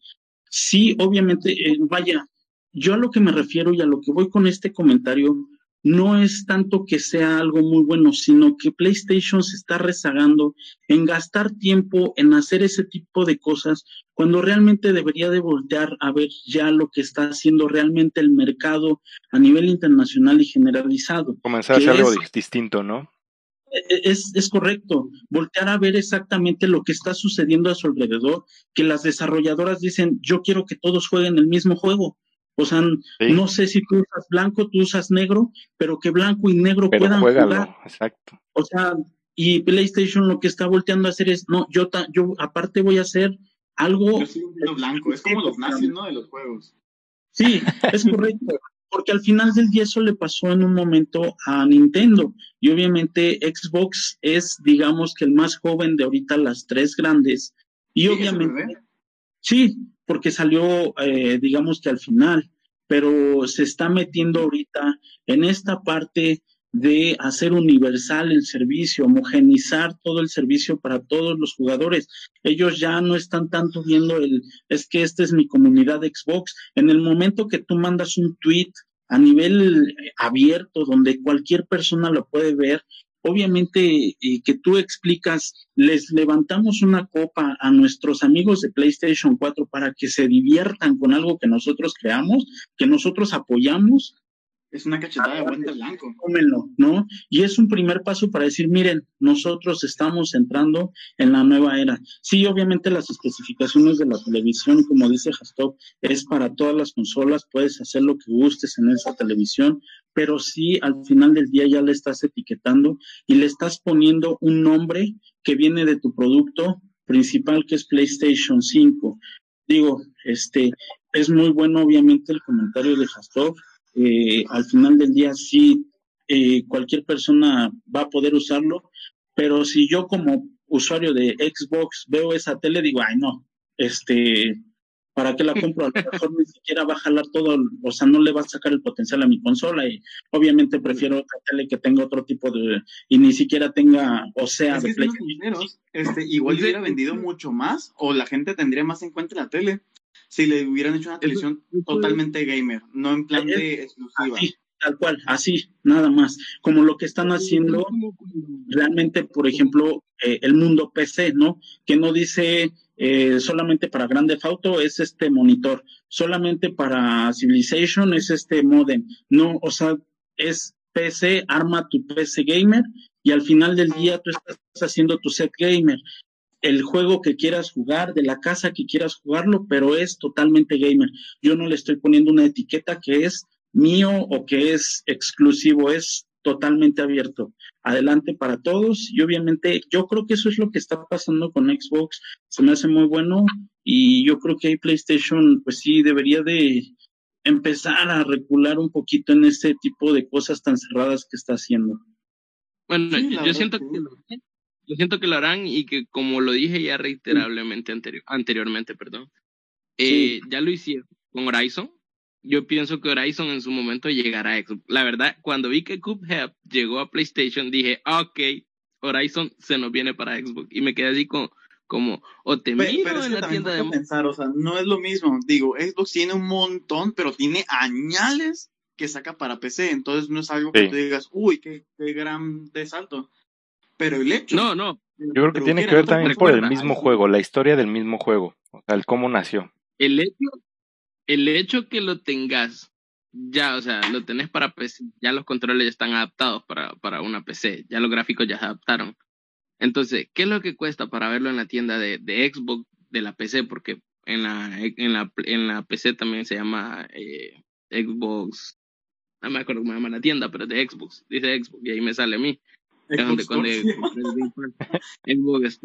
Sí, obviamente, eh, vaya, yo a lo que me refiero y a lo que voy con este comentario no es tanto que sea algo muy bueno, sino que PlayStation se está rezagando en gastar tiempo en hacer ese tipo de cosas cuando realmente debería de voltear a ver ya lo que está haciendo realmente el mercado a nivel internacional y generalizado. Comenzar a hacer algo distinto, ¿no? E, e, es, es, correcto, voltear a ver exactamente lo que está sucediendo a su alrededor, que las desarrolladoras dicen, yo quiero que todos jueguen el mismo juego, o sea, no sé si tú usas blanco, tú usas negro, pero que blanco y negro puedan jugar. Exacto. O sea, y PlayStation lo que está volteando a hacer es, no, yo, yo aparte voy a hacer algo... Yo blanco, es como los nazis, ¿no? De los juegos. Sí, es correcto. porque al final del día eso le pasó en un momento a Nintendo. Y obviamente Xbox es, digamos, que el más joven de ahorita las tres grandes. Y obviamente... Sí, porque salió, eh, digamos que al final, pero se está metiendo ahorita en esta parte de hacer universal el servicio, homogenizar todo el servicio para todos los jugadores. Ellos ya no están tanto viendo el, es que esta es mi comunidad de Xbox. En el momento que tú mandas un tweet a nivel abierto, donde cualquier persona lo puede ver, obviamente que tú explicas, les levantamos una copa a nuestros amigos de PlayStation 4 para que se diviertan con algo que nosotros creamos, que nosotros apoyamos es una cachetada de guante blanco. ¿no? Y es un primer paso para decir, miren, nosotros estamos entrando en la nueva era. Sí, obviamente las especificaciones de la televisión, como dice Hastop, es para todas las consolas, puedes hacer lo que gustes en esa televisión, pero sí al final del día ya le estás etiquetando y le estás poniendo un nombre que viene de tu producto principal, que es PlayStation 5. Digo, este, es muy bueno obviamente el comentario de Hastop eh, al final del día sí eh, cualquier persona va a poder usarlo, pero si yo como usuario de Xbox veo esa tele, digo, ay no, este, ¿para qué la compro? A lo mejor ni siquiera va a jalar todo, o sea, no le va a sacar el potencial a mi consola y obviamente prefiero otra tele que tenga otro tipo de, y ni siquiera tenga, o sea, de este, igual hubiera vendido mucho más o la gente tendría más en cuenta la tele si le hubieran hecho una televisión totalmente gamer, no en plan de exclusiva. tal cual, así, nada más. Como lo que están haciendo realmente, por ejemplo, eh, el mundo PC, ¿no? Que no dice eh, solamente para Grande Auto es este monitor, solamente para Civilization es este modem. No, o sea, es PC, arma tu PC gamer y al final del día tú estás haciendo tu set gamer el juego que quieras jugar, de la casa que quieras jugarlo, pero es totalmente gamer. Yo no le estoy poniendo una etiqueta que es mío o que es exclusivo, es totalmente abierto. Adelante para todos y obviamente yo creo que eso es lo que está pasando con Xbox. Se me hace muy bueno y yo creo que hay PlayStation pues sí debería de empezar a recular un poquito en este tipo de cosas tan cerradas que está haciendo. Bueno, yo, siento que yo siento que lo harán y que como lo dije ya reiterablemente anteriormente, perdón, eh, ya lo hicieron con Horizon. Yo pienso que Horizon en su momento llegará a Xbox. La verdad, cuando vi que Cuphead llegó a PlayStation, dije, ok, Horizon se nos viene para Xbox. Y me quedé así con, como, o te miro en la tienda de... Pensar, o sea, no es lo mismo. Digo, Xbox tiene un montón, pero tiene añales que saca para PC. Entonces no es algo que tú digas, uy, qué, qué gran desalto. Pero el hecho... No, no. Yo creo que tiene que ver también por el mismo juego, la historia del mismo juego. O sea, el cómo nació. El hecho el hecho que lo tengas ya, o sea, lo tenés para PC, ya los controles ya están adaptados para, para una PC, ya los gráficos ya se adaptaron. Entonces, ¿qué es lo que cuesta para verlo en la tienda de, de Xbox, de la PC? Porque en la, en la, en la PC también se llama eh, Xbox, no me acuerdo cómo se llama la tienda, pero de Xbox, dice Xbox, y ahí me sale a mí. Donde, cuando, Xbox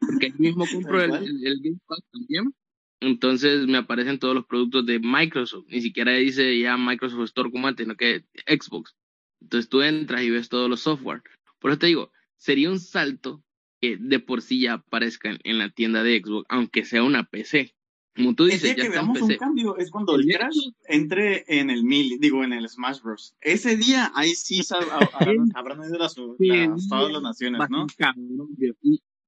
Porque ahí mismo compro el, el, el Game Pass también entonces me aparecen todos los productos de Microsoft. Ni siquiera dice ya Microsoft Store como antes, sino que Xbox. Entonces tú entras y ves todos los software. Por eso te digo, sería un salto que de por sí ya aparezca en, la tienda de Xbox, aunque sea una PC. Como tú dices, ya que veamos un cambio es cuando el Crash entre en el Mil, digo, en el Smash Bros. Ese día ahí sí habrán ido las, todas las naciones, ¿no?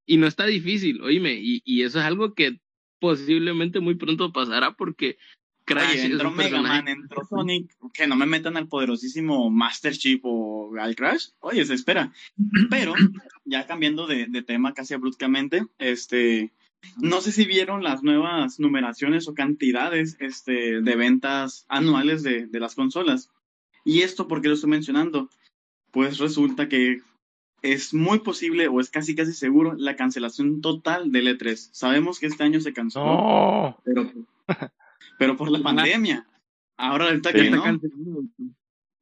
Y, no está difícil, oíme, y, y eso es algo que posiblemente muy pronto pasará porque Crash entró Mega Man, entró Sonic, que no me metan al poderosísimo Master Chief o al Crash, oye, se espera. Pero, ya cambiando de, tema casi abruptamente, este, no sé si vieron las nuevas numeraciones o cantidades este, de ventas anuales de, de las consolas. Y esto, ¿por qué lo estoy mencionando? Pues resulta que es muy posible o es casi casi seguro la cancelación total del E3. Sabemos que este año se canceló, pero, pero por la pandemia. Ahora ahorita que no.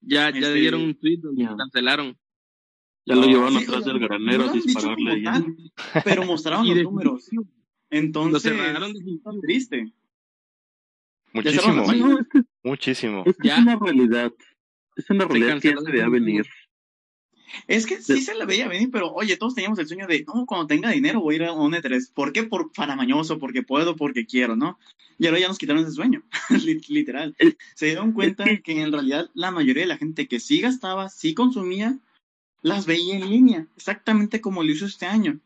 Ya, ya este, dieron un tweet donde cancelaron. Ya lo llevaron atrás del granero a dispararle. pero mostraron los números. Entonces, lo triste. Muchísimo. Muchísimo. Es, es una realidad. Es una realidad que ya se debía venir. Es que sí se la veía venir, pero oye, todos teníamos el sueño de, no, cuando tenga dinero voy a ir a un E3. ¿Por qué? Por faramañoso, porque puedo, porque quiero, ¿no? Y ahora ya nos quitaron ese sueño, literal. Se dieron cuenta que en realidad la mayoría de la gente que sí gastaba, sí consumía, las veía en línea, exactamente como lo hizo este año.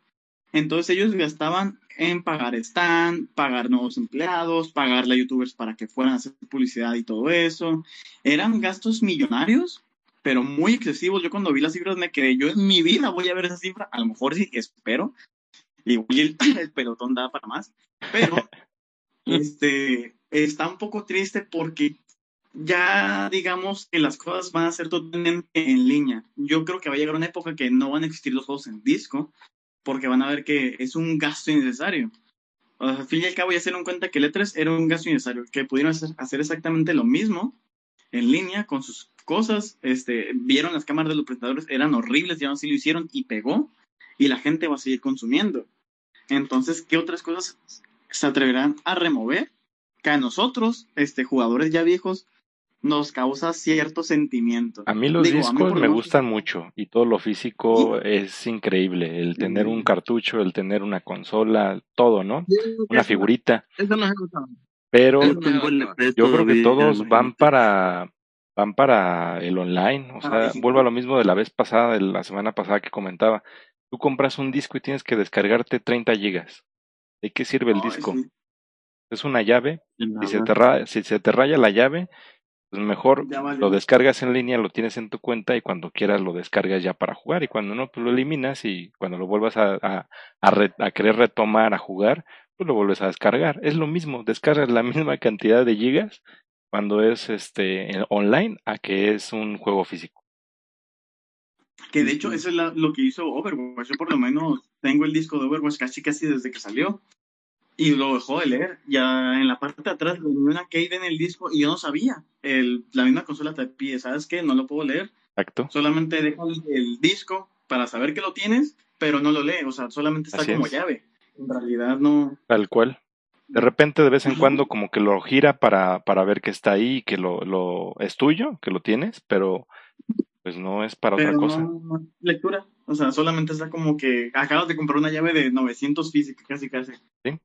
Entonces ellos gastaban en pagar stand, pagar nuevos empleados, pagarle a youtubers para que fueran a hacer publicidad y todo eso. Eran gastos millonarios pero muy excesivos. Yo cuando vi las cifras me quedé, yo en mi vida voy a ver esa cifra, a lo mejor sí, espero. Y el, el pelotón da para más, pero este, está un poco triste porque ya digamos que las cosas van a ser totalmente en línea. Yo creo que va a llegar una época que no van a existir los juegos en disco, porque van a ver que es un gasto innecesario. Al fin y al cabo ya se dieron cuenta que el E3 era un gasto innecesario, que pudieron hacer exactamente lo mismo en línea con sus cosas, este, vieron las cámaras de los presentadores, eran horribles, ya no así lo hicieron y pegó, y la gente va a seguir consumiendo. Entonces, ¿qué otras cosas se atreverán a remover? Que a nosotros, este, jugadores ya viejos, nos causa cierto sentimiento. A mí los discos me gustan mucho y todo lo físico es increíble. El tener un cartucho, el tener una consola, todo, ¿no? Una figurita. Eso no Pero yo creo que todos van para van para el online. O sea, vuelvo a lo mismo de la vez pasada, de la semana pasada que comentaba. Tú compras un disco y tienes que descargarte 30 gigas. ¿De qué sirve el disco? Es una llave. Si se, te raya, si se te raya la llave, pues mejor lo descargas en línea, lo tienes en tu cuenta y cuando quieras lo descargas ya para jugar. Y cuando no, pues lo eliminas y cuando lo vuelvas a, a, a querer retomar a jugar, pues lo vuelves a descargar. Es lo mismo, descargas la misma cantidad de gigas cuando es este online a que es un juego físico. Que de hecho eso es lo que hizo Overwatch. Yo por lo menos tengo el disco de Overwatch casi casi desde que salió. Y lo dejó de leer. Ya en la parte de atrás venía una Kate en el disco y yo no sabía. El, la misma consola te pide, ¿sabes qué? No lo puedo leer. Exacto. Solamente deja el, disco para saber que lo tienes, pero no lo lee. O sea, solamente está como llave. En realidad no. Tal cual. De repente, de vez en cuando, como que lo gira para, para ver que está ahí, que lo, lo es tuyo, que lo tienes, pero pues no es para otra cosa. No, lectura. O sea, solamente está como que acabas de comprar una llave de 900 física, casi casi. Sí.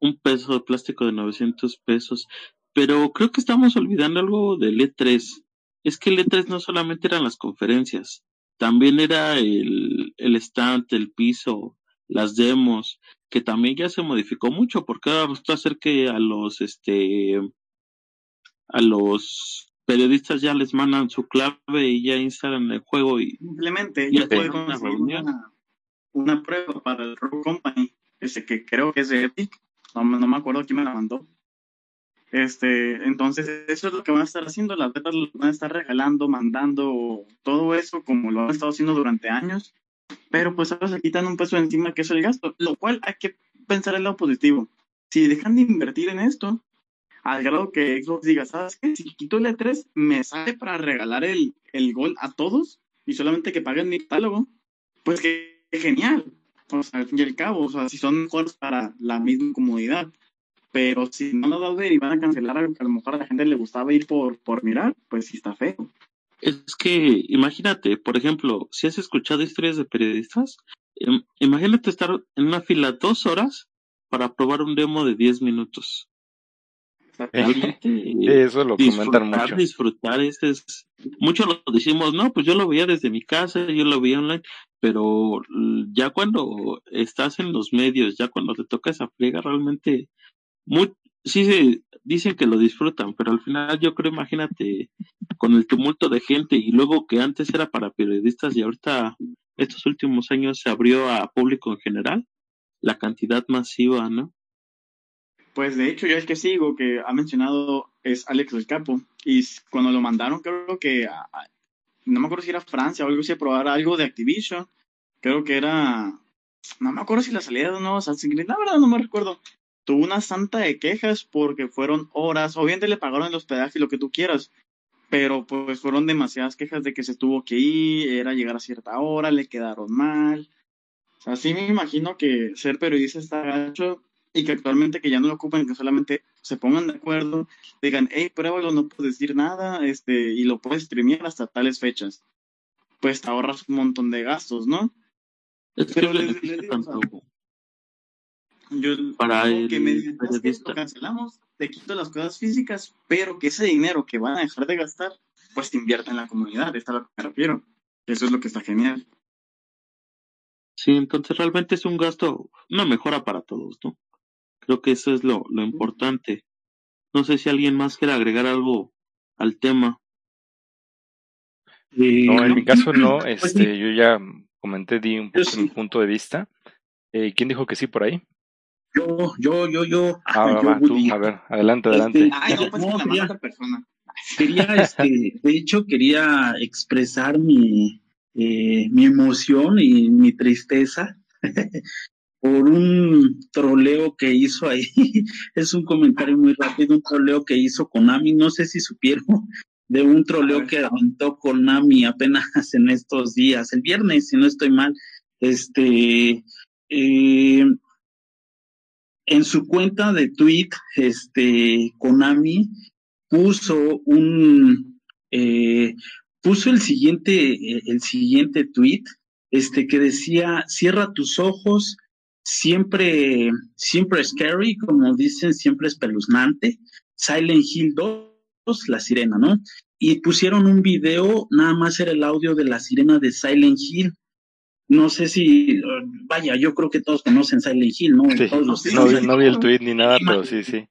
Un peso de plástico de 900 pesos. Pero creo que estamos olvidando algo del E3. Es que el E3 no solamente eran las conferencias, también era el, el stand, el piso, las demos, que también ya se modificó mucho, porque ahora resulta ser que a los, este, a los periodistas ya les mandan su clave y ya instalan el juego y simplemente ya puede una, una, prueba para el Rogue Company, ese que creo que es de Epic, no, no me acuerdo quién me la mandó. Este, entonces eso es lo que van a estar haciendo, las betas van a estar regalando, mandando, todo eso como lo han estado haciendo durante años pero pues ahora se quitan un peso encima que es el gasto, lo cual hay que pensar en lo positivo. Si dejan de invertir en esto, al grado que Xbox diga, ¿sabes qué? Si quito el E3, me sale para regalar el, el gol a todos y solamente que paguen mi catálogo, pues que, genial. Sea, al fin y al cabo, o sea, si son mejores para la misma comodidad. Pero si no lo ver y van a cancelar algo que a lo mejor a la gente le gustaba ir por, por mirar, pues sí está feo. Es que imagínate, por ejemplo, si has escuchado historias de periodistas, imagínate estar en una fila dos horas para probar un demo de diez minutos. eso lo comentan mucho. Disfrutar, este es, muchos lo decimos, no, pues yo lo veía desde mi casa, yo lo veía online, pero ya cuando estás en los medios, ya cuando te toca esa friega, realmente, muy, sí se dicen que lo disfrutan, pero al final yo creo, imagínate, con el tumulto de gente y luego que antes era para periodistas y ahorita estos últimos años se abrió a público en general, la cantidad masiva, ¿no? Pues de hecho yo el que sigo que ha mencionado es Alex del Capo. Y cuando lo mandaron creo que no me acuerdo si era Francia o algo así a probar algo de Activision, creo que era no me acuerdo si la salida de nuevos la verdad no me recuerdo, tuvo una santa de quejas porque fueron horas, obviamente le pagaron el hospedaje y lo que tú quieras, pero pues fueron demasiadas quejas de que se tuvo que ir, era llegar a cierta hora, le quedaron mal. Así me imagino que ser periodista está gacho y que actualmente que ya no lo ocupan, que solamente se pongan de acuerdo, digan, hey, pruébalo, no puedes decir nada, este, y lo puedes streamear hasta tales fechas. Pues te ahorras un montón de gastos, ¿no? pero les, digo, yo para el que me cancelamos, te quito las cosas físicas, pero que ese dinero que van a dejar de gastar, pues te invierta en la comunidad, está lo que me refiero. Eso es lo que está genial. Sí, entonces realmente es un gasto, una mejora para todos, ¿no? Creo que eso es lo, lo importante. No sé si alguien más quiere agregar algo al tema. no, en mi caso no, pues este, yo ya comenté, di un poco mi punto de vista. Eh, ¿Quién dijo que sí por ahí? Yo, yo, yo, yo. Ah, a ver, adelante, adelante. quería, este, de hecho, quería expresar mi, eh, mi emoción y mi tristeza por un troleo que hizo ahí. es un comentario muy rápido, un troleo que hizo Konami. No sé si supieron de un troleo que aventó Konami apenas en estos días, el viernes, si no estoy mal. Este, eh, en su cuenta de tweet, este, Konami puso un, eh, puso el siguiente, el siguiente tweet, este, que decía, cierra tus ojos, siempre, siempre scary, como dicen, siempre espeluznante, Silent Hill 2, la sirena, ¿no? Y pusieron un video, nada más era el audio de la sirena de Silent Hill, no sé si, vaya, yo creo que todos conocen Silent Hill, ¿no? no, vi el tweet ni nada, pero sí, sí.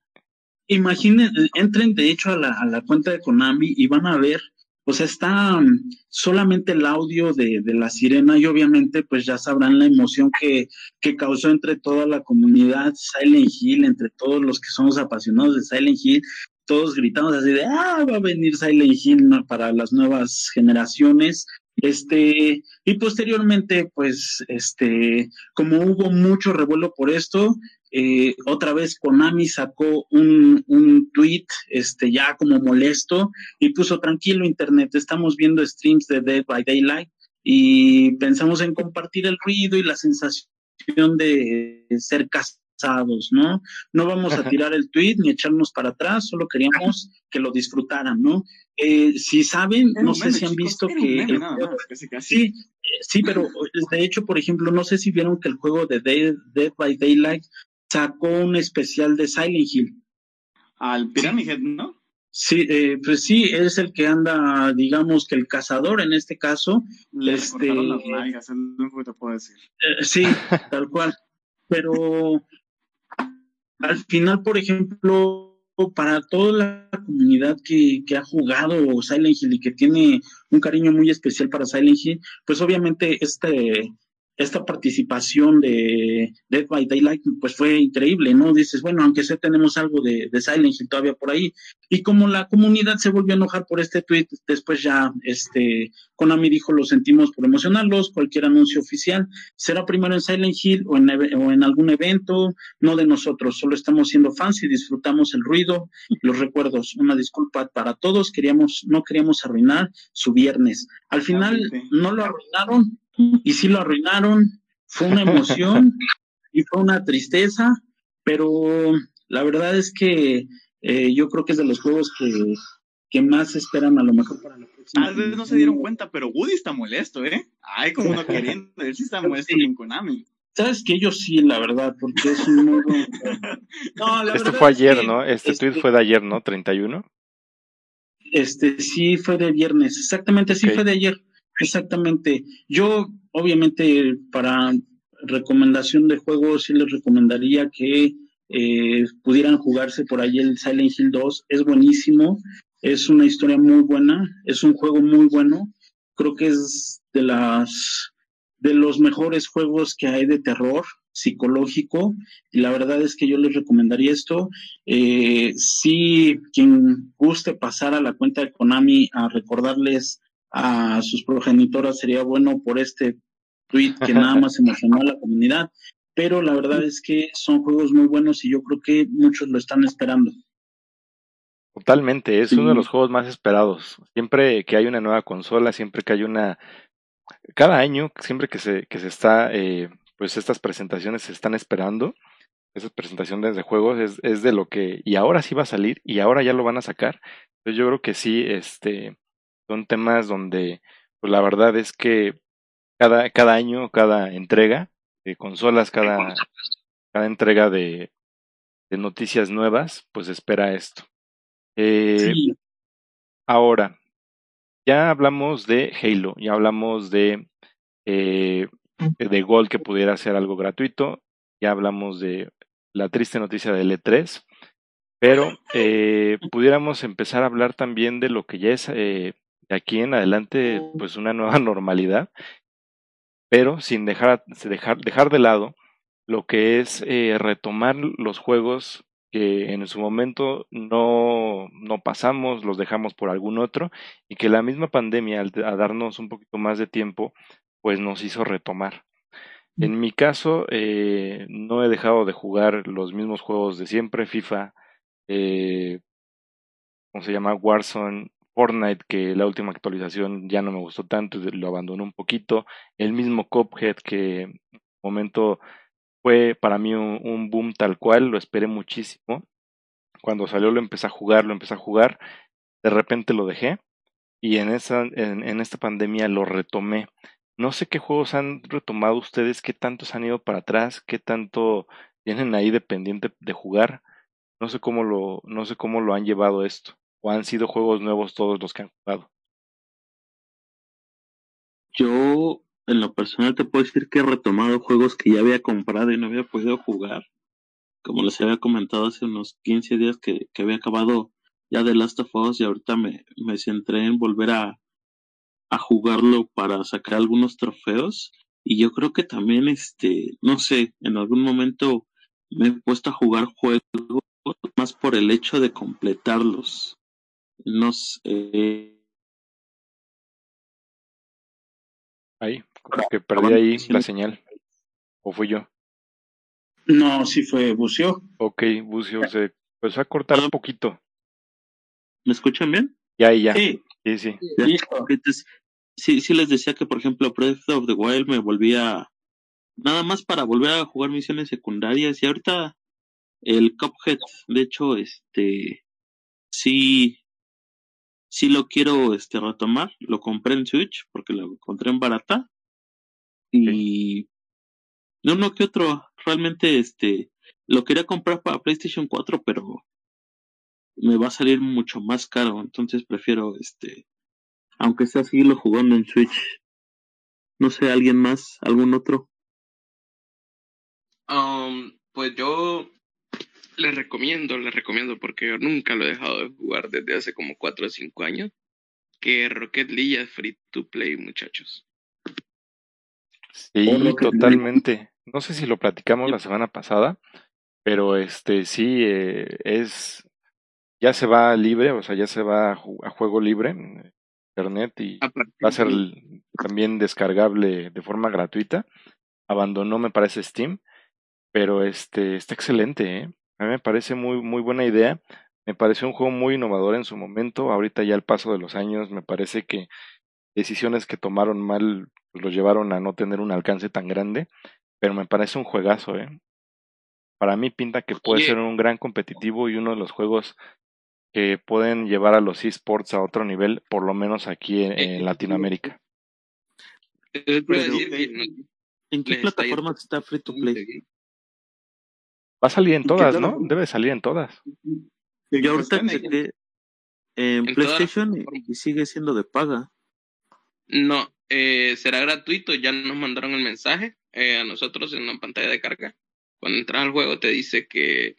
Imaginen, entren de hecho a la, a la cuenta de Konami y van a ver, sea, está um, solamente el audio de, de, la sirena y obviamente pues ya sabrán la emoción que, que causó entre toda la comunidad Silent Hill, entre todos los que somos apasionados de Silent Hill, todos gritamos así de, ah, va a venir Silent Hill para las nuevas generaciones. Este, y posteriormente, pues, este, como hubo mucho revuelo por esto, eh, otra vez Konami sacó un, un tweet este, ya como molesto y puso tranquilo internet, estamos viendo streams de Dead by Daylight y pensamos en compartir el ruido y la sensación de ser casados, ¿no? No vamos a tirar el tweet ni echarnos para atrás, solo queríamos que lo disfrutaran, ¿no? Eh, si saben, no sé si han visto que... sí, sí, pero de hecho, por ejemplo, no sé si vieron que el juego de Dead, by Daylight sacó un especial de Silent Hill. Al Pyramid Head, ¿no? Sí, eh, pues sí, es el que anda, digamos que el cazador en este caso. Le este, las nalgas, te puedo decir. Eh, sí, tal cual. Pero al final, por ejemplo, para toda la comunidad que, que, ha jugado Silent Hill y que tiene un cariño muy especial para Silent Hill, pues obviamente este, esta participación de Dead by Daylight pues fue increíble, ¿no? Dices, bueno, aunque sé tenemos algo de, de Silent Hill todavía por ahí. Y como la comunidad se volvió a enojar por este tweet, después ya este Konami dijo, lo sentimos por emocionarlos, cualquier anuncio oficial será primero en Silent Hill o en, o en algún evento, no de nosotros, solo estamos siendo fans y disfrutamos el ruido, los recuerdos. Una disculpa para todos, queríamos, no queríamos arruinar su viernes. Al final no lo arruinaron, y sí lo arruinaron. Fue una emoción y fue una tristeza, pero la verdad es que eh, yo creo que es de los juegos que, que más esperan a lo mejor para la próxima. A veces no se dieron cuenta, pero Woody está molesto, ¿eh? Ay, como uno queriendo, él sí está molesto en Konami. Sabes que yo sí, la verdad, porque es un modo... no, la este fue ayer, ¿no? Este, tweet fue de ayer, ¿no? 31. Este sí fue de viernes, exactamente, sí fue de ayer. Exactamente. Yo, obviamente, para recomendación de juegos, sí les recomendaría que eh, pudieran jugarse por ahí el Silent Hill 2. Es buenísimo, es una historia muy buena, es un juego muy bueno. Creo que es de las de los mejores juegos que hay de terror psicológico y la verdad es que yo les recomendaría esto. Eh, si quien guste pasar a la cuenta de Konami a recordarles a sus progenitoras sería bueno por este tweet que nada más emocionó a la comunidad, pero la verdad es que son juegos muy buenos y yo creo que muchos lo están esperando. Totalmente, es uno de los juegos más esperados. Siempre que hay una nueva consola, siempre que hay una, cada año, siempre que se que se está, eh, pues estas presentaciones se están esperando. Esas presentaciones de juegos es, es de lo que y ahora sí va a salir y ahora ya lo van a sacar. Entonces yo creo que sí, este, son temas donde, pues la verdad es que cada, cada año, cada entrega de consolas, cada, cada entrega de, de noticias nuevas, pues espera esto. Eh, Ahora, ya hablamos de Halo, ya hablamos de, eh, de Gold que pudiera ser algo gratuito, ya hablamos de la triste noticia del E3, pero eh, pudiéramos empezar a hablar también de lo que ya es eh, aquí en adelante pues una nueva normalidad, pero sin dejar, dejar, dejar de lado lo que es eh, retomar los juegos que en su momento no, no pasamos, los dejamos por algún otro y que la misma pandemia al a darnos un poquito más de tiempo pues nos hizo retomar. En mi caso, eh, no he dejado de jugar los mismos juegos de siempre, FIFA, eh, ¿cómo se llama? Warzone, Fortnite, que la última actualización ya no me gustó tanto, lo abandoné un poquito. El mismo Cuphead, que en momento fue para mí un, boom tal cual, lo esperé muchísimo. Cuando salió lo empecé a jugar, lo empecé a jugar, de repente lo dejé y en, esa, en, en esta pandemia lo retomé. No sé qué juegos han retomado ustedes, qué tantos han ido para atrás, qué tanto tienen ahí dependiente de jugar. No sé cómo lo, no sé cómo lo han llevado esto o han sido juegos nuevos todos los que han jugado? Yo, en lo personal, te puedo decir que he retomado juegos que ya había comprado y no había podido jugar. Como les había comentado hace unos 15 días que, que había acabado ya de Last of Us y ahorita me, me centré en volver a, a jugarlo para sacar algunos trofeos. Y yo creo que también, este, no sé, en algún momento me he puesto a jugar juegos más por el hecho de completarlos. No sé. Ahí, como que perdí ahí la señal. ¿O fui yo? No, sí fue Bucio. Ok, Bucio se empezó a cortar un poquito. ¿Me escuchan bien? Ya, ya. Sí, sí. sí. sí, sí les decía que, por ejemplo, Breath of the Wild me volvía nada más para volver a jugar misiones secundarias y ahorita el Cuphead, de hecho, este, sí, sí lo quiero este retomar, lo compré en Switch porque lo encontré en barata y no, no que otro, realmente este, lo quería comprar para PlayStation 4 pero me va a salir mucho más caro, entonces prefiero este, aunque sea seguirlo jugando en Switch. No sé, alguien más, algún otro. Um, pues yo les recomiendo, les recomiendo porque yo nunca lo he dejado de jugar desde hace como 4 o 5 años. Que Rocket League es free to play, muchachos. Sí, totalmente. No sé si lo platicamos la semana pasada, pero este sí eh, es ya se va libre, o sea, ya se va a, juego libre en internet y va a ser también descargable de forma gratuita. Abandonó, me parece, Steam, pero este está excelente, ¿eh? A mí me parece muy, muy buena idea. Me pareció un juego muy innovador en su momento. Ahorita ya al paso de los años me parece que decisiones que tomaron mal pues, los llevaron a no tener un alcance tan grande. Pero me parece un juegazo, ¿eh? Para mí pinta que puede ser un gran competitivo y uno de los juegos que pueden llevar a los esports a otro nivel, por lo menos aquí en, eh, Latinoamérica. ¿En qué plataforma está Free to Play? Va a salir en todas, ¿no? Debe salir en todas. Yo ahorita chequé en, PlayStation y sigue siendo de paga. No, eh, será gratuito. Ya nos mandaron el mensaje eh, a nosotros en la pantalla de carga. Cuando entras al juego te dice que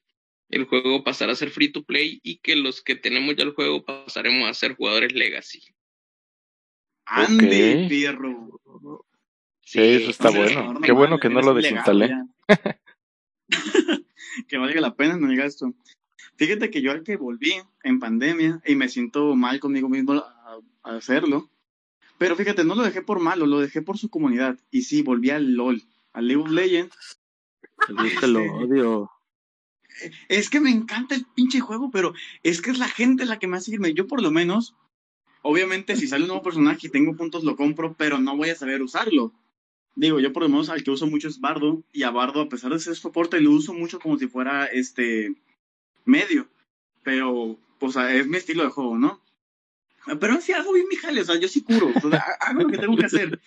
el juego pasará a ser free to play y que los que tenemos ya el juego pasaremos a ser jugadores legacy. Ande, perro. Sí, eso está bueno. Qué bueno que no lo desinstalé. que valga la pena no llega esto. Fíjate que yo al que volví en pandemia y me siento mal conmigo mismo a, hacerlo, pero fíjate, no lo dejé por malo, lo dejé por su comunidad. Y sí, volví al LOL, al League of Legends. Te lo odio. Es que me encanta el pinche juego, pero es que es la gente la que me hace irme. Yo por lo menos, obviamente si sale un nuevo personaje y tengo puntos lo compro, pero no voy a saber usarlo. Digo, yo por lo menos al que uso mucho es Bardo, y a Bardo, a pesar de ser soporte, lo uso mucho como si fuera este medio. Pero, pues es mi estilo de juego, ¿no? Pero sí hago bien mi jale, o sea, yo sí curo, o sea, hago lo que tengo que hacer.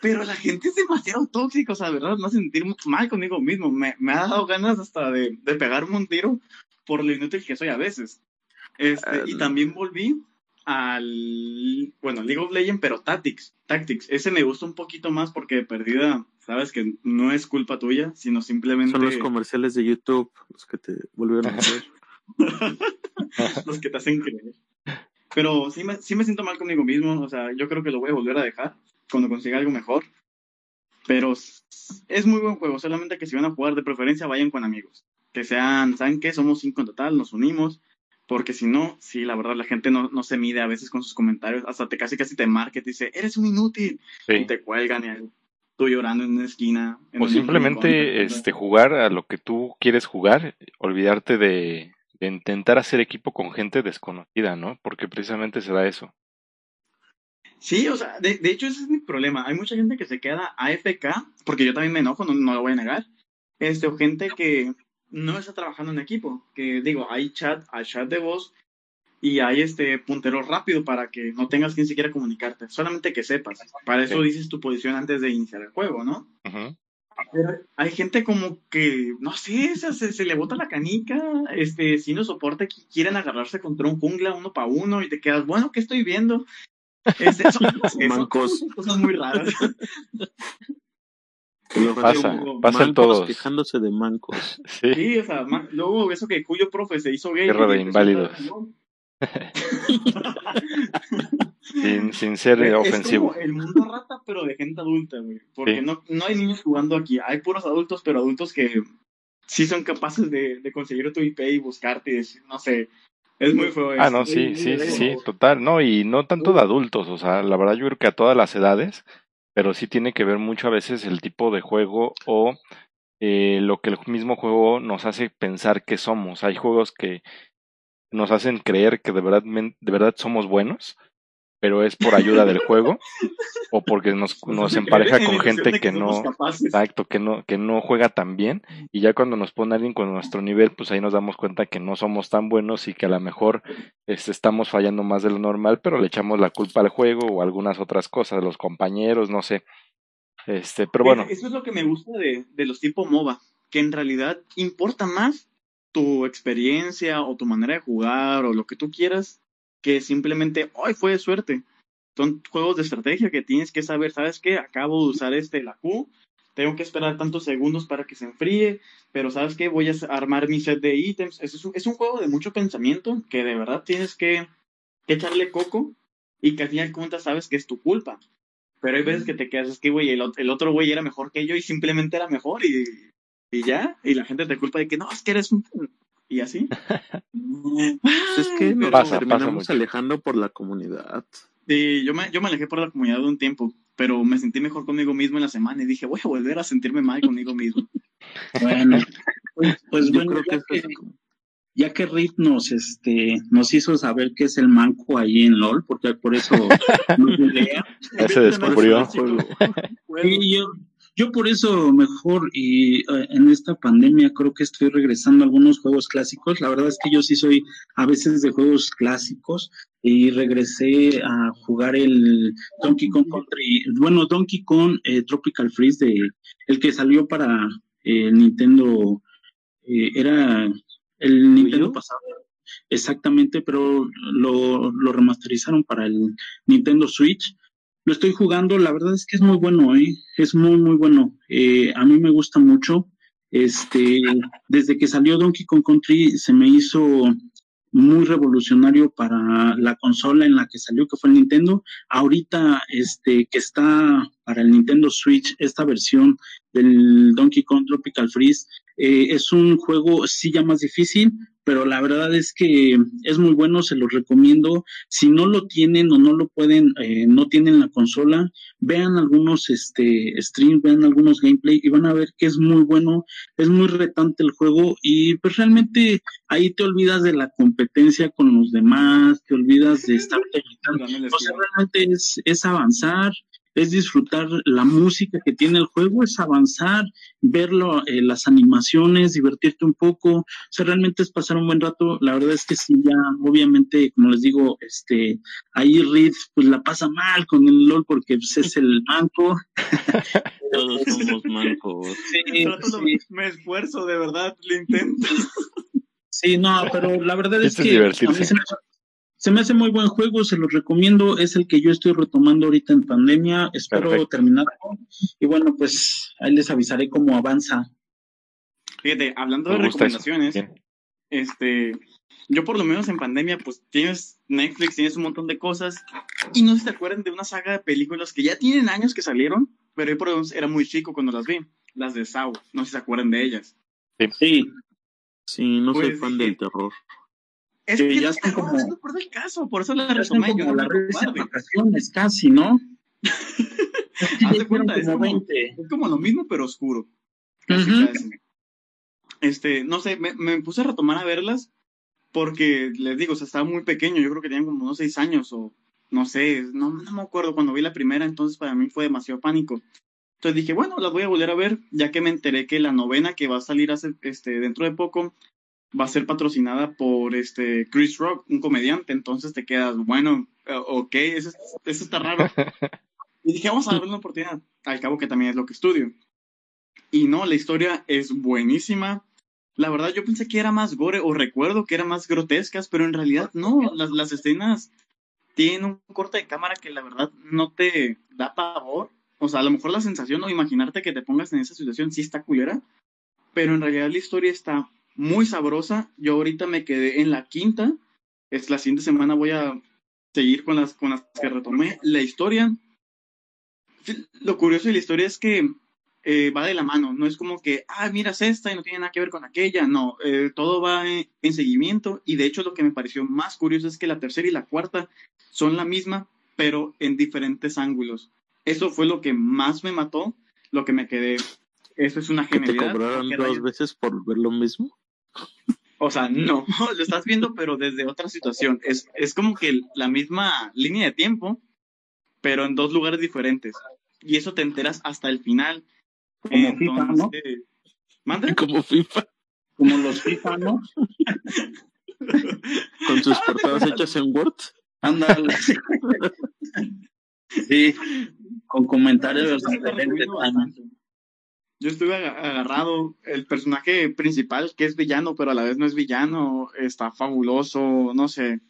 Pero la gente es demasiado tóxica, o sea, verdad, me hace sentir mal conmigo mismo. Me, me ha dado ganas hasta de, de, pegarme un tiro por lo inútil que soy a veces. Este, y también volví al, bueno, League of Legends, pero Tactics, Tactics. Ese me gusta un poquito más porque de perdida, sabes que no es culpa tuya, sino simplemente... Son los comerciales de YouTube los que te volvieron a hacer. los que te hacen creer. Pero sí me, sí me siento mal conmigo mismo, o sea, yo creo que lo voy a volver a dejar cuando consiga algo mejor. Pero es muy buen juego, solamente que si van a jugar de preferencia vayan con amigos. Que sean, ¿saben qué? Somos cinco en total, nos unimos, porque si no, sí, la verdad, la gente no, no se mide a veces con sus comentarios, hasta te casi casi te marca y te dice, eres un inútil, y te cuelgan y tú llorando en una esquina. o simplemente este, jugar a lo que tú quieres jugar, olvidarte de, de, intentar hacer equipo con gente desconocida, ¿no? Porque precisamente se da eso. Sí, o sea, de, de hecho ese es mi problema. Hay mucha gente que se queda AFK, porque yo también me enojo, no, no lo voy a negar. Este, o gente que no está trabajando en equipo. Que digo, hay chat, hay chat de voz y hay este puntero rápido para que no tengas que ni siquiera comunicarte, solamente que sepas. Para eso dices tu posición antes de iniciar el juego, ¿no? Pero hay gente como que, no sé, se, se, le bota la canica, este, si no soporta, quieren agarrarse contra un jungla uno para uno y te quedas, bueno, ¿qué estoy viendo? Este, son cosas muy raras. pasa, pasa todos. Quejándose de mancos. Sí, o sea, luego eso que cuyo profe se hizo gay. Guerra de inválidos. sin, sin ser ofensivo. el mundo rata, pero de gente adulta, güey. Porque no, no hay niños jugando aquí. Hay puros adultos, pero adultos que sí son capaces de, de conseguir tu IP y buscarte y decir, no sé. Es muy feo. Ah, no, sí, sí, sí, total. No, y no tanto de adultos. O sea, la verdad, yo creo que a todas las edades pero sí tiene que ver mucho a veces el tipo de juego o eh, lo que el mismo juego nos hace pensar que somos. Hay juegos que nos hacen creer que de verdad, de verdad somos buenos, pero es por ayuda del juego o porque nos, nos empareja con gente que, no exacto que no que no juega tan bien y ya cuando nos pone alguien con nuestro nivel pues ahí nos damos cuenta que no somos tan buenos y que a lo mejor este, estamos fallando más de lo normal pero le echamos la culpa al juego o algunas otras cosas los compañeros no sé. Este pero bueno. eso es lo que me gusta de, de los tipos MOBA que en realidad importa más tu experiencia o tu manera de jugar o lo que tú quieras que simplemente, hoy fue de suerte. Son juegos de estrategia que tienes que saber, ¿sabes qué? Acabo de usar este, la Q, tengo que esperar tantos segundos para que se enfríe, pero ¿sabes qué? Voy a armar mi set de ítems. Es un, es un juego de mucho pensamiento que de verdad tienes que, echarle coco y que al final cuentas sabes que es tu culpa. Pero hay veces que te quedas, es que, güey, el, el, otro güey era mejor que yo y simplemente era mejor y, y ya, y la gente te culpa de que no, es que eres un y así. es que nos terminamos alejando por la comunidad. Sí, yo me, yo me alejé por la comunidad de un tiempo, pero me sentí mejor conmigo mismo en la semana y dije, voy a volver a sentirme mal conmigo mismo. bueno, pues, pues bueno, creo ya que, ya que Rick nos, este, nos hizo saber que es el manco ahí en LOL, porque por eso no se descubrió. Sí, yo, yo por eso mejor y eh, en esta pandemia creo que estoy regresando a algunos juegos clásicos. La verdad es que yo sí soy a veces de juegos clásicos y regresé a jugar el Donkey Kong Country, bueno, Donkey Kong eh, Tropical Freeze de el que salió para el Nintendo eh, era el Nintendo pasado. Exactamente, pero lo, lo remasterizaron para el Nintendo Switch lo estoy jugando, la verdad es que es muy bueno, ¿eh? es muy, muy bueno. Eh, a mí me gusta mucho. Este, desde que salió Donkey Kong Country se me hizo muy revolucionario para la consola en la que salió, que fue el Nintendo. Ahorita, este, que está para el Nintendo Switch, esta versión del Donkey Kong Tropical Freeze, eh, es un juego sí ya más difícil, pero la verdad es que es muy bueno, se los recomiendo. Si no lo tienen o no lo pueden, eh, no tienen la consola, vean algunos este, streams, vean algunos gameplay y van a ver que es muy bueno, es muy retante el juego y pues realmente ahí te olvidas de la competencia con los demás, te olvidas de estar... o sea, realmente es, es avanzar, es disfrutar la música que tiene el juego, es avanzar, verlo, eh, las animaciones, divertirte un poco, o sea, realmente es pasar un buen rato. La verdad es que sí, ya, obviamente, como les digo, este, ahí Reed, pues la pasa mal con el LOL porque pues, es el manco. Todos somos mancos. Sí, Me esfuerzo, de verdad, lo intento. Sí, no, pero la verdad es, que a mí se me, se me hace muy buen juego, se los recomiendo, es el que yo estoy retomando ahorita en pandemia, espero terminarlo y bueno, pues ahí les avisaré cómo avanza. Fíjate, hablando de recomendaciones, este, yo por lo menos en pandemia, pues tienes Netflix, tienes un montón de cosas y no se te acuerdan de una saga de películas que ya tienen años que salieron, pero yo por lo menos era muy chico cuando las vi, las de Saw, no sé si se acuerdan de ellas. Sí. Sí, no soy pues fan del terror. Es que, ya están como. por el caso, por eso la resumé. Yo no las vacaciones casi, ¿no? Hazte cuenta, es como, es como, lo mismo, pero oscuro. Este, no sé, me, me, puse a retomar a verlas porque les digo, o sea, estaba muy pequeño, yo creo que tenían como unos seis años o no sé, no, no me acuerdo cuando vi la primera, entonces para mí fue demasiado pánico. Entonces dije, bueno, las voy a volver a ver, ya que me enteré que la novena que va a salir hace, este, dentro de poco va a ser patrocinada por este Chris Rock, un comediante, entonces te quedas, bueno, ok, eso, eso está raro. Y dije, vamos a darle una oportunidad, al cabo que también es lo que estudio. Y no, la historia es buenísima. La verdad, yo pensé que era más gore, o recuerdo que eran más grotescas, pero en realidad no, las, las escenas tienen un corte de cámara que la verdad no te da pavor. O sea, a lo mejor la sensación o imaginarte que te pongas en esa situación sí está culera, pero en realidad la historia está muy sabrosa. Yo ahorita me quedé en la quinta. Es la siguiente semana voy a seguir con las, con las que retomé. La historia, lo curioso de la historia es que eh, va de la mano. No es como que, ah, miras esta y no tiene nada que ver con aquella. No, eh, todo va en, en, seguimiento. Y de hecho lo que me pareció más curioso es que la tercera y la cuarta son la misma, pero en diferentes ángulos. Eso fue lo que más me mató, lo que me quedé Eso es una genialidad. ¿Te cobraron dos veces por ver lo mismo? O sea, no, lo estás viendo, pero desde otra situación. Es, es como que la misma línea de tiempo, pero en dos lugares diferentes. Y eso te enteras hasta el final. Como FIFA, ¿no? Como FIFA. Como los FIFA, ¿no? Con sus portadas hechas en Word. Ándale. sí, con comentarios Yo estuve agarrado. El personaje principal, que es villano, pero a la vez no es villano, está fabuloso, no sé.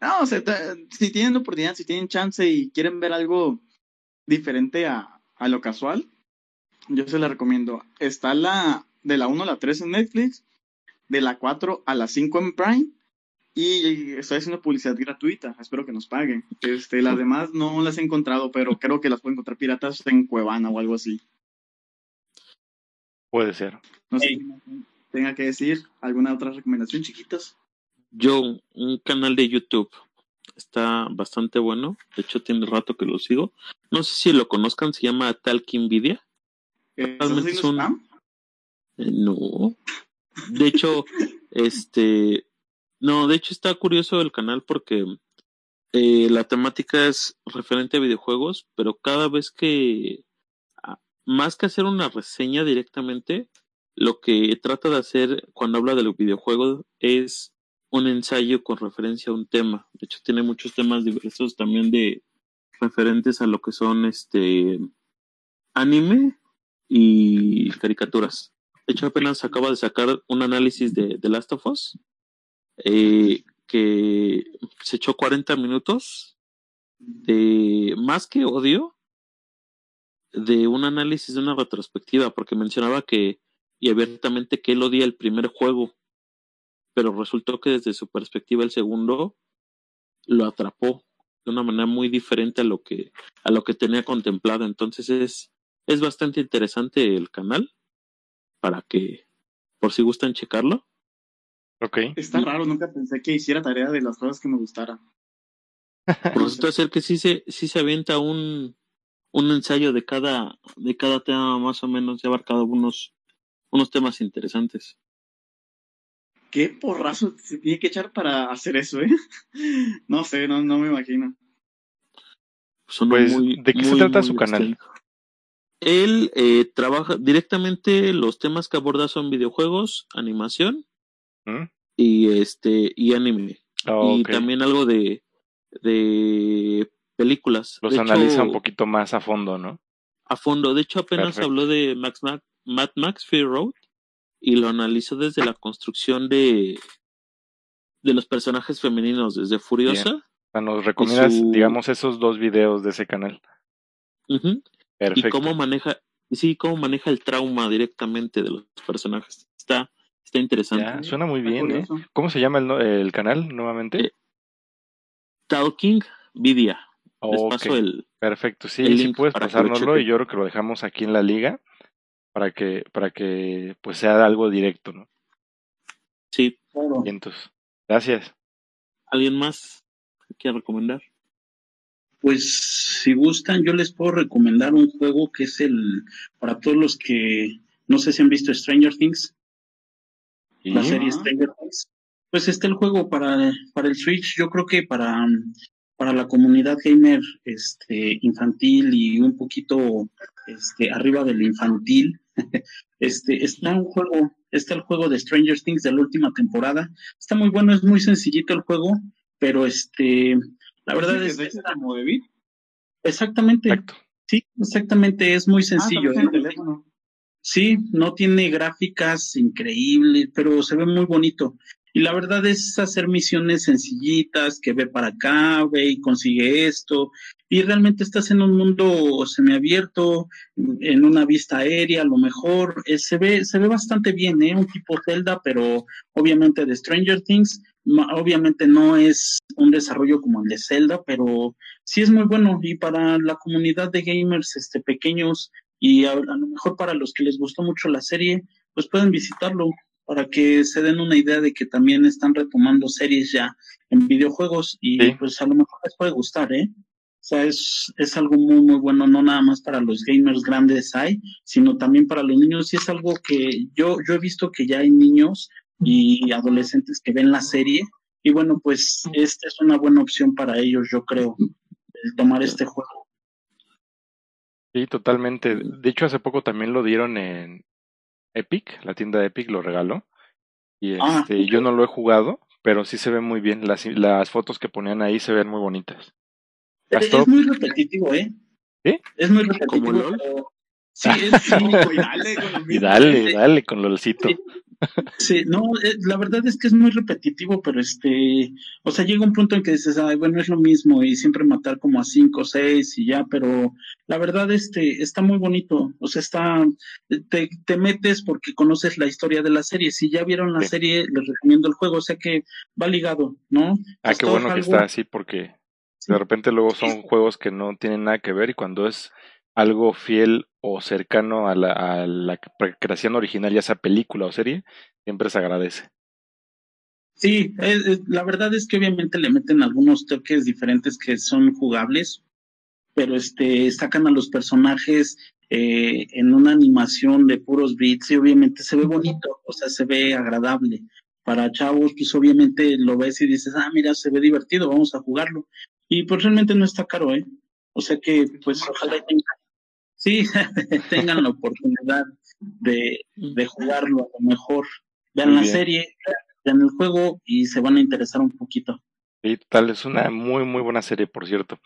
No, o sea, si tienen oportunidad, si tienen chance y quieren ver algo diferente a, a lo casual, yo se la recomiendo. Está la de la 1 a la 3 en Netflix, de la 4 a la 5 en Prime y estoy haciendo publicidad gratuita, espero que nos paguen. Este, las demás no las he encontrado, pero creo que las puedo encontrar piratas en Cuevana o algo así. Puede ser. No sé, tenga que decir alguna otra recomendación, chiquitos. Yo, un canal de YouTube. Está bastante bueno. De hecho, tiene rato que lo sigo. No sé si lo conozcan, se llama Talking Video. Eh, es un... Eh, no. De hecho, este no, de hecho está curioso el canal porque eh, la temática es referente a videojuegos, pero cada vez que, más que hacer una reseña directamente, lo que trata de hacer cuando habla de los videojuegos es un ensayo con referencia a un tema. De hecho, tiene muchos temas diversos también de referentes a lo que son este anime y caricaturas. De hecho, apenas acaba de sacar un análisis de The Last of Us eh, que se echó 40 minutos de más que odio, de un análisis de una retrospectiva, porque mencionaba que, y abiertamente que él odia el primer juego, pero resultó que desde su perspectiva el segundo lo atrapó de una manera muy diferente a lo que, a lo que tenía contemplado. Entonces es, es bastante interesante el canal para que por si gustan checarlo. Está raro, nunca pensé que hiciera tarea de las cosas que me gustaran. Por ser que sí se, sí se avienta un, un ensayo de cada, de cada tema más o menos y abarcado unos, unos temas interesantes. ¿Qué porrazo se tiene que echar para hacer eso, eh? No sé, no, no me imagino. pues, ¿de qué se trata su canal? Él eh, trabaja directamente, los temas que aborda son videojuegos, animación ¿Mm? y este y anime ah, y también algo de de películas los analiza un poquito más a fondo no a fondo de hecho apenas habló de Max Mad Max Fear Road y lo analizó desde la construcción de de los personajes femeninos desde Furiosa nos recomiendas digamos esos dos videos de ese canal Perfecto. y cómo maneja sí cómo maneja el trauma directamente de los personajes está Está interesante. suena muy bien, ¿eh? ¿Cómo se llama el, el canal nuevamente? Eh, Talking Vidia. El, Perfecto, sí, sí puedes pasárnoslo y yo creo que lo dejamos aquí en la liga para que, para que pues sea algo directo, ¿no? Sí. entonces Gracias. ¿Alguien más que quiera recomendar? Pues si gustan, yo les puedo recomendar un juego que es el, para todos los que no sé si han visto Stranger Things, la serie Stranger Things. Pues está el juego para, para el Switch, yo creo que para, para la comunidad gamer este, infantil y un poquito este, arriba del infantil, este, está un juego, está el juego de Stranger Things de la última temporada. Está muy bueno, es muy sencillito el juego, pero este, la verdad es, que como de Exactamente. Sí, exactamente, es muy ah, sencillo. Sí, no tiene gráficas increíbles, pero se ve muy bonito. Y la verdad es hacer misiones sencillitas, que ve para acá, ve y consigue esto. Y realmente estás en un mundo semiabierto, en una vista aérea, a lo mejor. Eh, se, ve, se ve bastante bien, ¿eh? Un tipo Zelda, pero obviamente de Stranger Things. Obviamente no es un desarrollo como el de Zelda, pero sí es muy bueno. Y para la comunidad de gamers este, pequeños, y a, lo mejor para los que les gustó mucho la serie, pues pueden visitarlo para que se den una idea de que también están retomando series ya en videojuegos y pues a lo mejor les puede gustar, ¿eh? O sea, es, es algo muy, muy bueno, no nada más para los gamers grandes hay, sino también para los niños. Y es algo que yo, yo he visto que ya hay niños y adolescentes que ven la serie. Y bueno, pues esta es una buena opción para ellos, yo creo, el tomar este juego. Sí, totalmente. De hecho, hace poco también lo dieron en Epic, la tienda de Epic lo regaló. Y ah, este, yo no lo he jugado, pero sí se ve muy bien. Las, las fotos que ponían ahí se ven muy bonitas. Es, muy repetitivo, ¿eh? ¿Sí? Es muy repetitivo. Sí, es, sí. y dale, dale con LOLcito. Sí, no, eh, la verdad es que es muy repetitivo, pero este, o sea, llega un punto en que dices, ay, bueno, es lo mismo y siempre matar como a cinco o seis y ya, pero la verdad, este, está muy bonito, o sea, está, te, te metes porque conoces la historia de la serie, si ya vieron la serie, les recomiendo el juego, o sea que va ligado, ¿no? Ah, qué bueno que está así porque de repente luego son juegos que no tienen nada que ver y cuando es algo fiel o cercano a la, a la creación original, ya sea película o serie, siempre se agradece. Sí, la verdad es que obviamente le meten algunos toques diferentes que son jugables, pero este sacan a los personajes eh, en una animación de puros bits y obviamente se ve bonito, o sea, se ve agradable. Para chavos, pues obviamente lo ves y dices, ah, mira, se ve divertido, vamos a jugarlo. Y pues realmente no está caro, ¿eh? O sea que, pues ojalá sí, tengan la oportunidad de, de, jugarlo a lo mejor. Vean la serie, vean el juego y se van a interesar un poquito. Sí, tal, es una muy, muy buena serie, por cierto.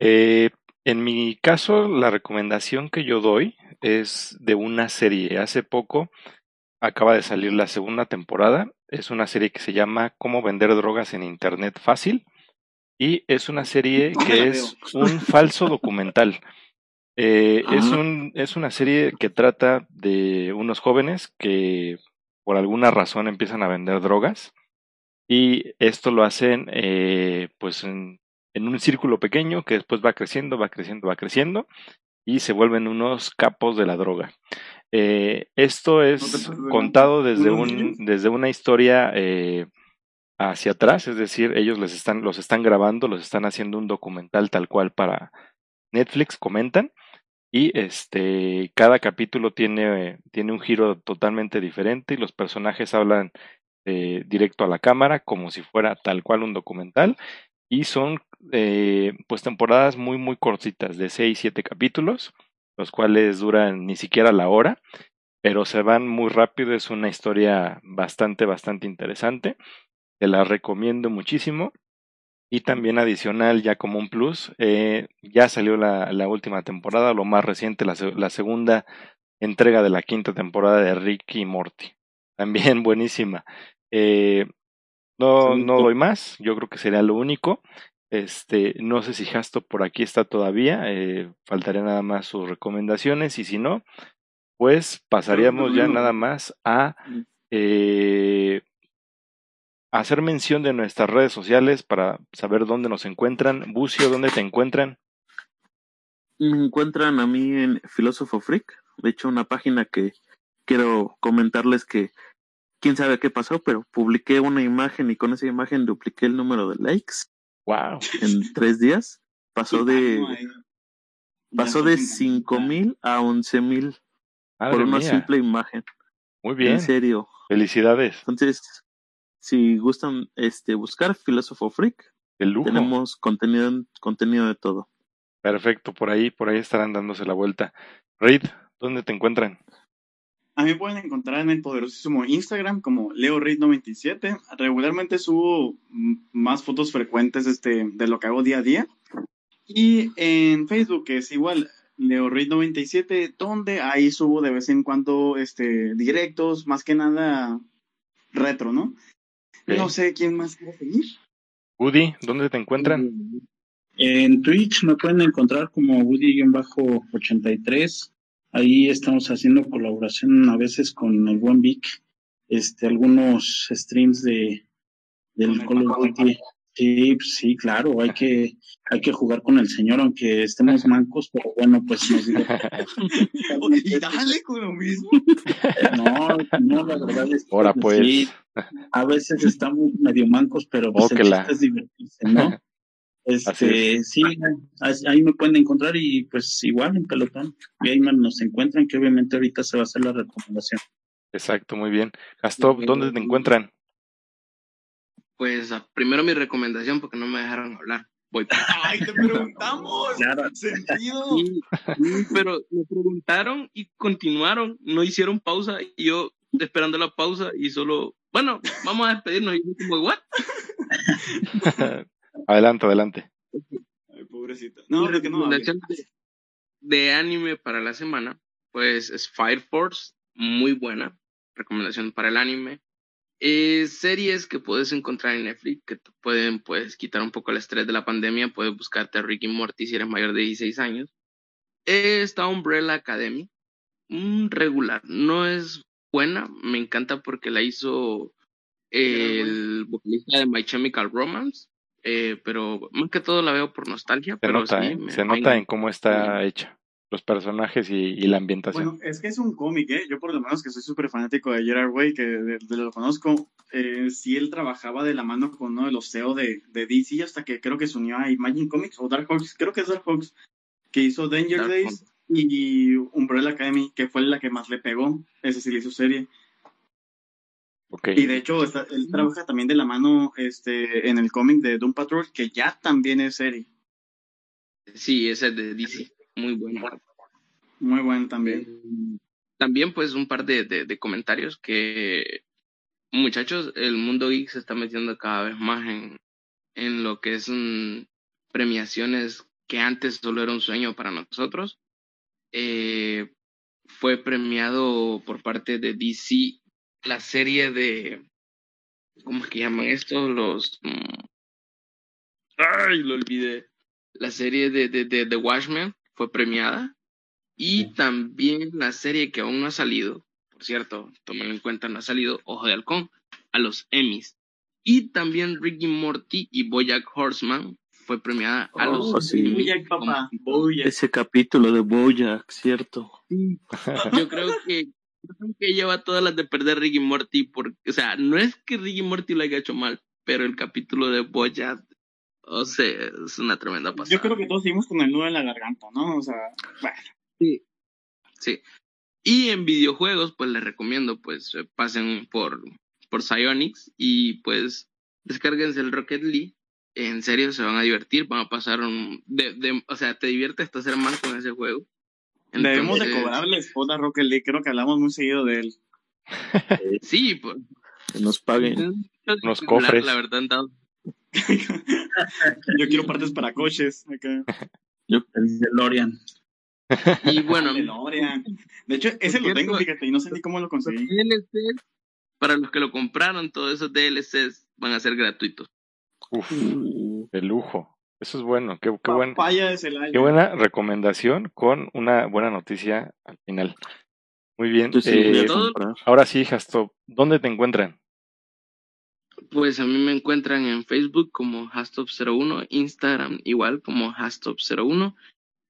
Eh, en mi caso, la recomendación que yo doy es de una serie. Hace poco acaba de salir la segunda temporada. Es una serie que se llama Cómo vender drogas en Internet fácil. Y es una serie que es un falso documental. Eh, es, un, es una serie que trata de unos jóvenes que por alguna razón empiezan a vender drogas y esto lo hacen eh, pues en, en, un círculo pequeño que después va creciendo, va creciendo, va creciendo y se vuelven unos capos de la droga. Eh, esto es contado desde, un, desde una historia eh, hacia atrás, es decir, ellos les están, los están grabando, los están haciendo un documental tal cual para Netflix, comentan, y este, cada capítulo tiene, tiene un giro totalmente diferente y los personajes hablan eh, directo a la cámara como si fuera tal cual un documental y son eh, pues temporadas muy muy cortitas de 6, 7 capítulos, los cuales duran ni siquiera la hora, pero se van muy rápido, es una historia bastante bastante interesante te la recomiendo muchísimo. Y también adicional, ya como un plus, eh, ya salió la, la, última temporada, lo más reciente, la, la, segunda entrega de la quinta temporada de Ricky y Morty. También buenísima. Eh, no, no doy más, yo creo que sería lo único. Este, no sé si Hasto por aquí está todavía, eh, faltaría nada más sus recomendaciones y si no, pues pasaríamos ya nada más a mm. eh, hacer mención de nuestras redes sociales para saber dónde nos encuentran. Bucio, ¿dónde te encuentran? Me encuentran a mí en Filósofo Freak. De hecho, una página que quiero comentarles que quién sabe qué pasó, pero publiqué una imagen y con esa imagen dupliqué el número de likes. Wow. En tres días. Pasó de pasó de cinco mil a once mil por una simple imagen. Muy bien. En serio. Felicidades. Entonces, si gustan este buscar Filósofo Freak, tenemos contenido, contenido de todo. Perfecto, por ahí, por ahí estarán dándose la vuelta. Reid, ¿dónde te encuentran? A mí pueden encontrar en el poderosísimo Instagram como LeoReid97. Regularmente subo más fotos frecuentes este, de lo que hago día a día. Y en Facebook es igual, LeoReid97, donde ahí subo de vez en cuando este, directos, más que nada retro, ¿no? No sé quién más quiere seguir. Woody, ¿dónde te encuentran? En Twitch me pueden encontrar como Woody-83. Ahí estamos haciendo colaboración a veces con el buen Vic. Este, algunos streams de del Call of Duty. Sí, sí, claro, hay que, hay que jugar con el señor, aunque estemos mancos, pero bueno, pues nos digo. y dale con lo mismo. No, no, la verdad es que Ahora pues. A veces estamos medio mancos, pero pues es divertirse, ¿no? Este, sí, ahí me pueden encontrar y pues igual en Pelotón Gamer nos encuentran, que obviamente ahorita se va a hacer la recomendación. Exacto, muy bien. Gastop, ¿dónde te encuentran? Pues primero mi recomendación porque no me dejaron hablar. Voy ¡Ay, te preguntamos! Claro. ¿Sentido? pero me preguntaron y continuaron, no hicieron pausa y yo esperando la pausa y solo, bueno, vamos a despedirnos y como, ¿what? adelante, adelante. Ay, pobrecita. No, que no. De, de anime para la semana, pues es Fire Force, muy buena recomendación para el anime. Eh, series que puedes encontrar en Netflix que te pueden pues, quitar un poco el estrés de la pandemia. Puedes buscarte a Ricky Morty si eres mayor de 16 años. está Umbrella Academy. un regular. No es buena. Me encanta porque la hizo el vocalista de My Chemical Romance. Eh, pero más que todo la veo por nostalgia. Se pero nota, ¿eh? Se nota en cómo está hecha los personajes y, la ambientación. Bueno, es que es un cómic, ¿eh? Yo por lo menos que soy súper fanático de Gerard Way, que de, lo conozco, eh, sí él trabajaba de la mano con uno de los CEO de, de, DC hasta que creo que se unió a Imagine Comics o Dark Horse, creo que es Dark Horse, que hizo Danger Days y Umbrella Academy, que fue la que más le pegó, ese sí le hizo serie. Okay. Y de hecho, él trabaja también de la mano este, en el cómic de Doom Patrol, que ya también es serie. Sí, ese es de DC muy bueno. Muy bueno también. Eh, también pues un par de, de, comentarios que muchachos, el mundo geek se está metiendo cada vez más en, en lo que es premiaciones que antes solo era un sueño para nosotros. Eh, fue premiado por parte de DC la serie de, ¿cómo es que llaman esto? Los... Mm, ay, lo olvidé. La serie de, de, de The Watchmen fue premiada. Y también la serie que aún no ha salido, por cierto, tomen en cuenta, no ha salido, Ojo de Halcón, a los Emmys. Y también Ricky Morty y Bojack Horseman fue premiada a los oh, Bojack, papá. Ese capítulo de Bojack, cierto. Yo creo que creo que lleva todas las de perder Ricky Morty, porque, o sea, no es que Ricky Morty lo haya hecho mal, pero el capítulo de Bojack o sea, es una tremenda pasada. Yo creo que todos seguimos con el nudo en la garganta, ¿no? O sea, bueno. Sí. Sí. Y en videojuegos, pues les recomiendo, pues pasen por, por Psyonix y pues descárguense el Rocket League. En serio, se van a divertir, van a pasar un... De, de, o sea, te diviertes hasta ser mal con ese juego. Debemos de cobrarle a Rocket League, creo que hablamos muy seguido de él. sí, pues... Que nos paguen. Los cofres. La, la verdad, Yo quiero partes para coches. Yo el DeLorean. Y bueno, De hecho, ese lo tengo, fíjate, y no sé ni cómo lo conseguí. para los que lo compraron, todos esos DLCs van a ser gratuitos. Uf, de lujo. Eso es bueno, qué, qué, buen, qué buena recomendación con una buena noticia al final. Muy bien. Eh, ahora sí, Jasto, ¿dónde te encuentran? Pues a mí me encuentran en Facebook como Hastop01, Instagram igual como Hastop01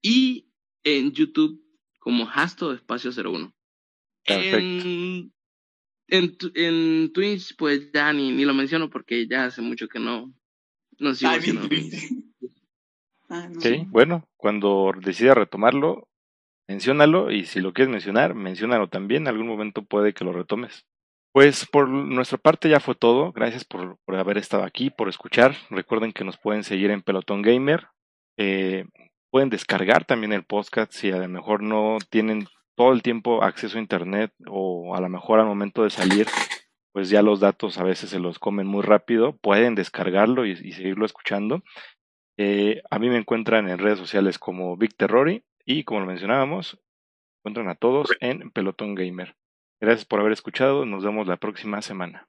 y en YouTube como Hastop Espacio 01. En, en, en, Twitch pues ya ni, ni lo menciono porque ya hace mucho que no, no sigo Ok, bueno, cuando decida retomarlo, menciónalo y si lo quieres mencionar, menciónalo también. En algún momento puede que lo retomes. Pues por nuestra parte ya fue todo. Gracias por, haber estado aquí, por escuchar. Recuerden que nos pueden seguir en Pelotón Gamer. Eh, pueden descargar también el podcast si a lo mejor no tienen todo el tiempo acceso a internet o a lo mejor al momento de salir, pues ya los datos a veces se los comen muy rápido. Pueden descargarlo y, seguirlo escuchando. Eh, a mí me encuentran en redes sociales como Vic Terrori y como lo mencionábamos, encuentran a todos en Pelotón Gamer. Gracias por haber escuchado. Nos vemos la próxima semana.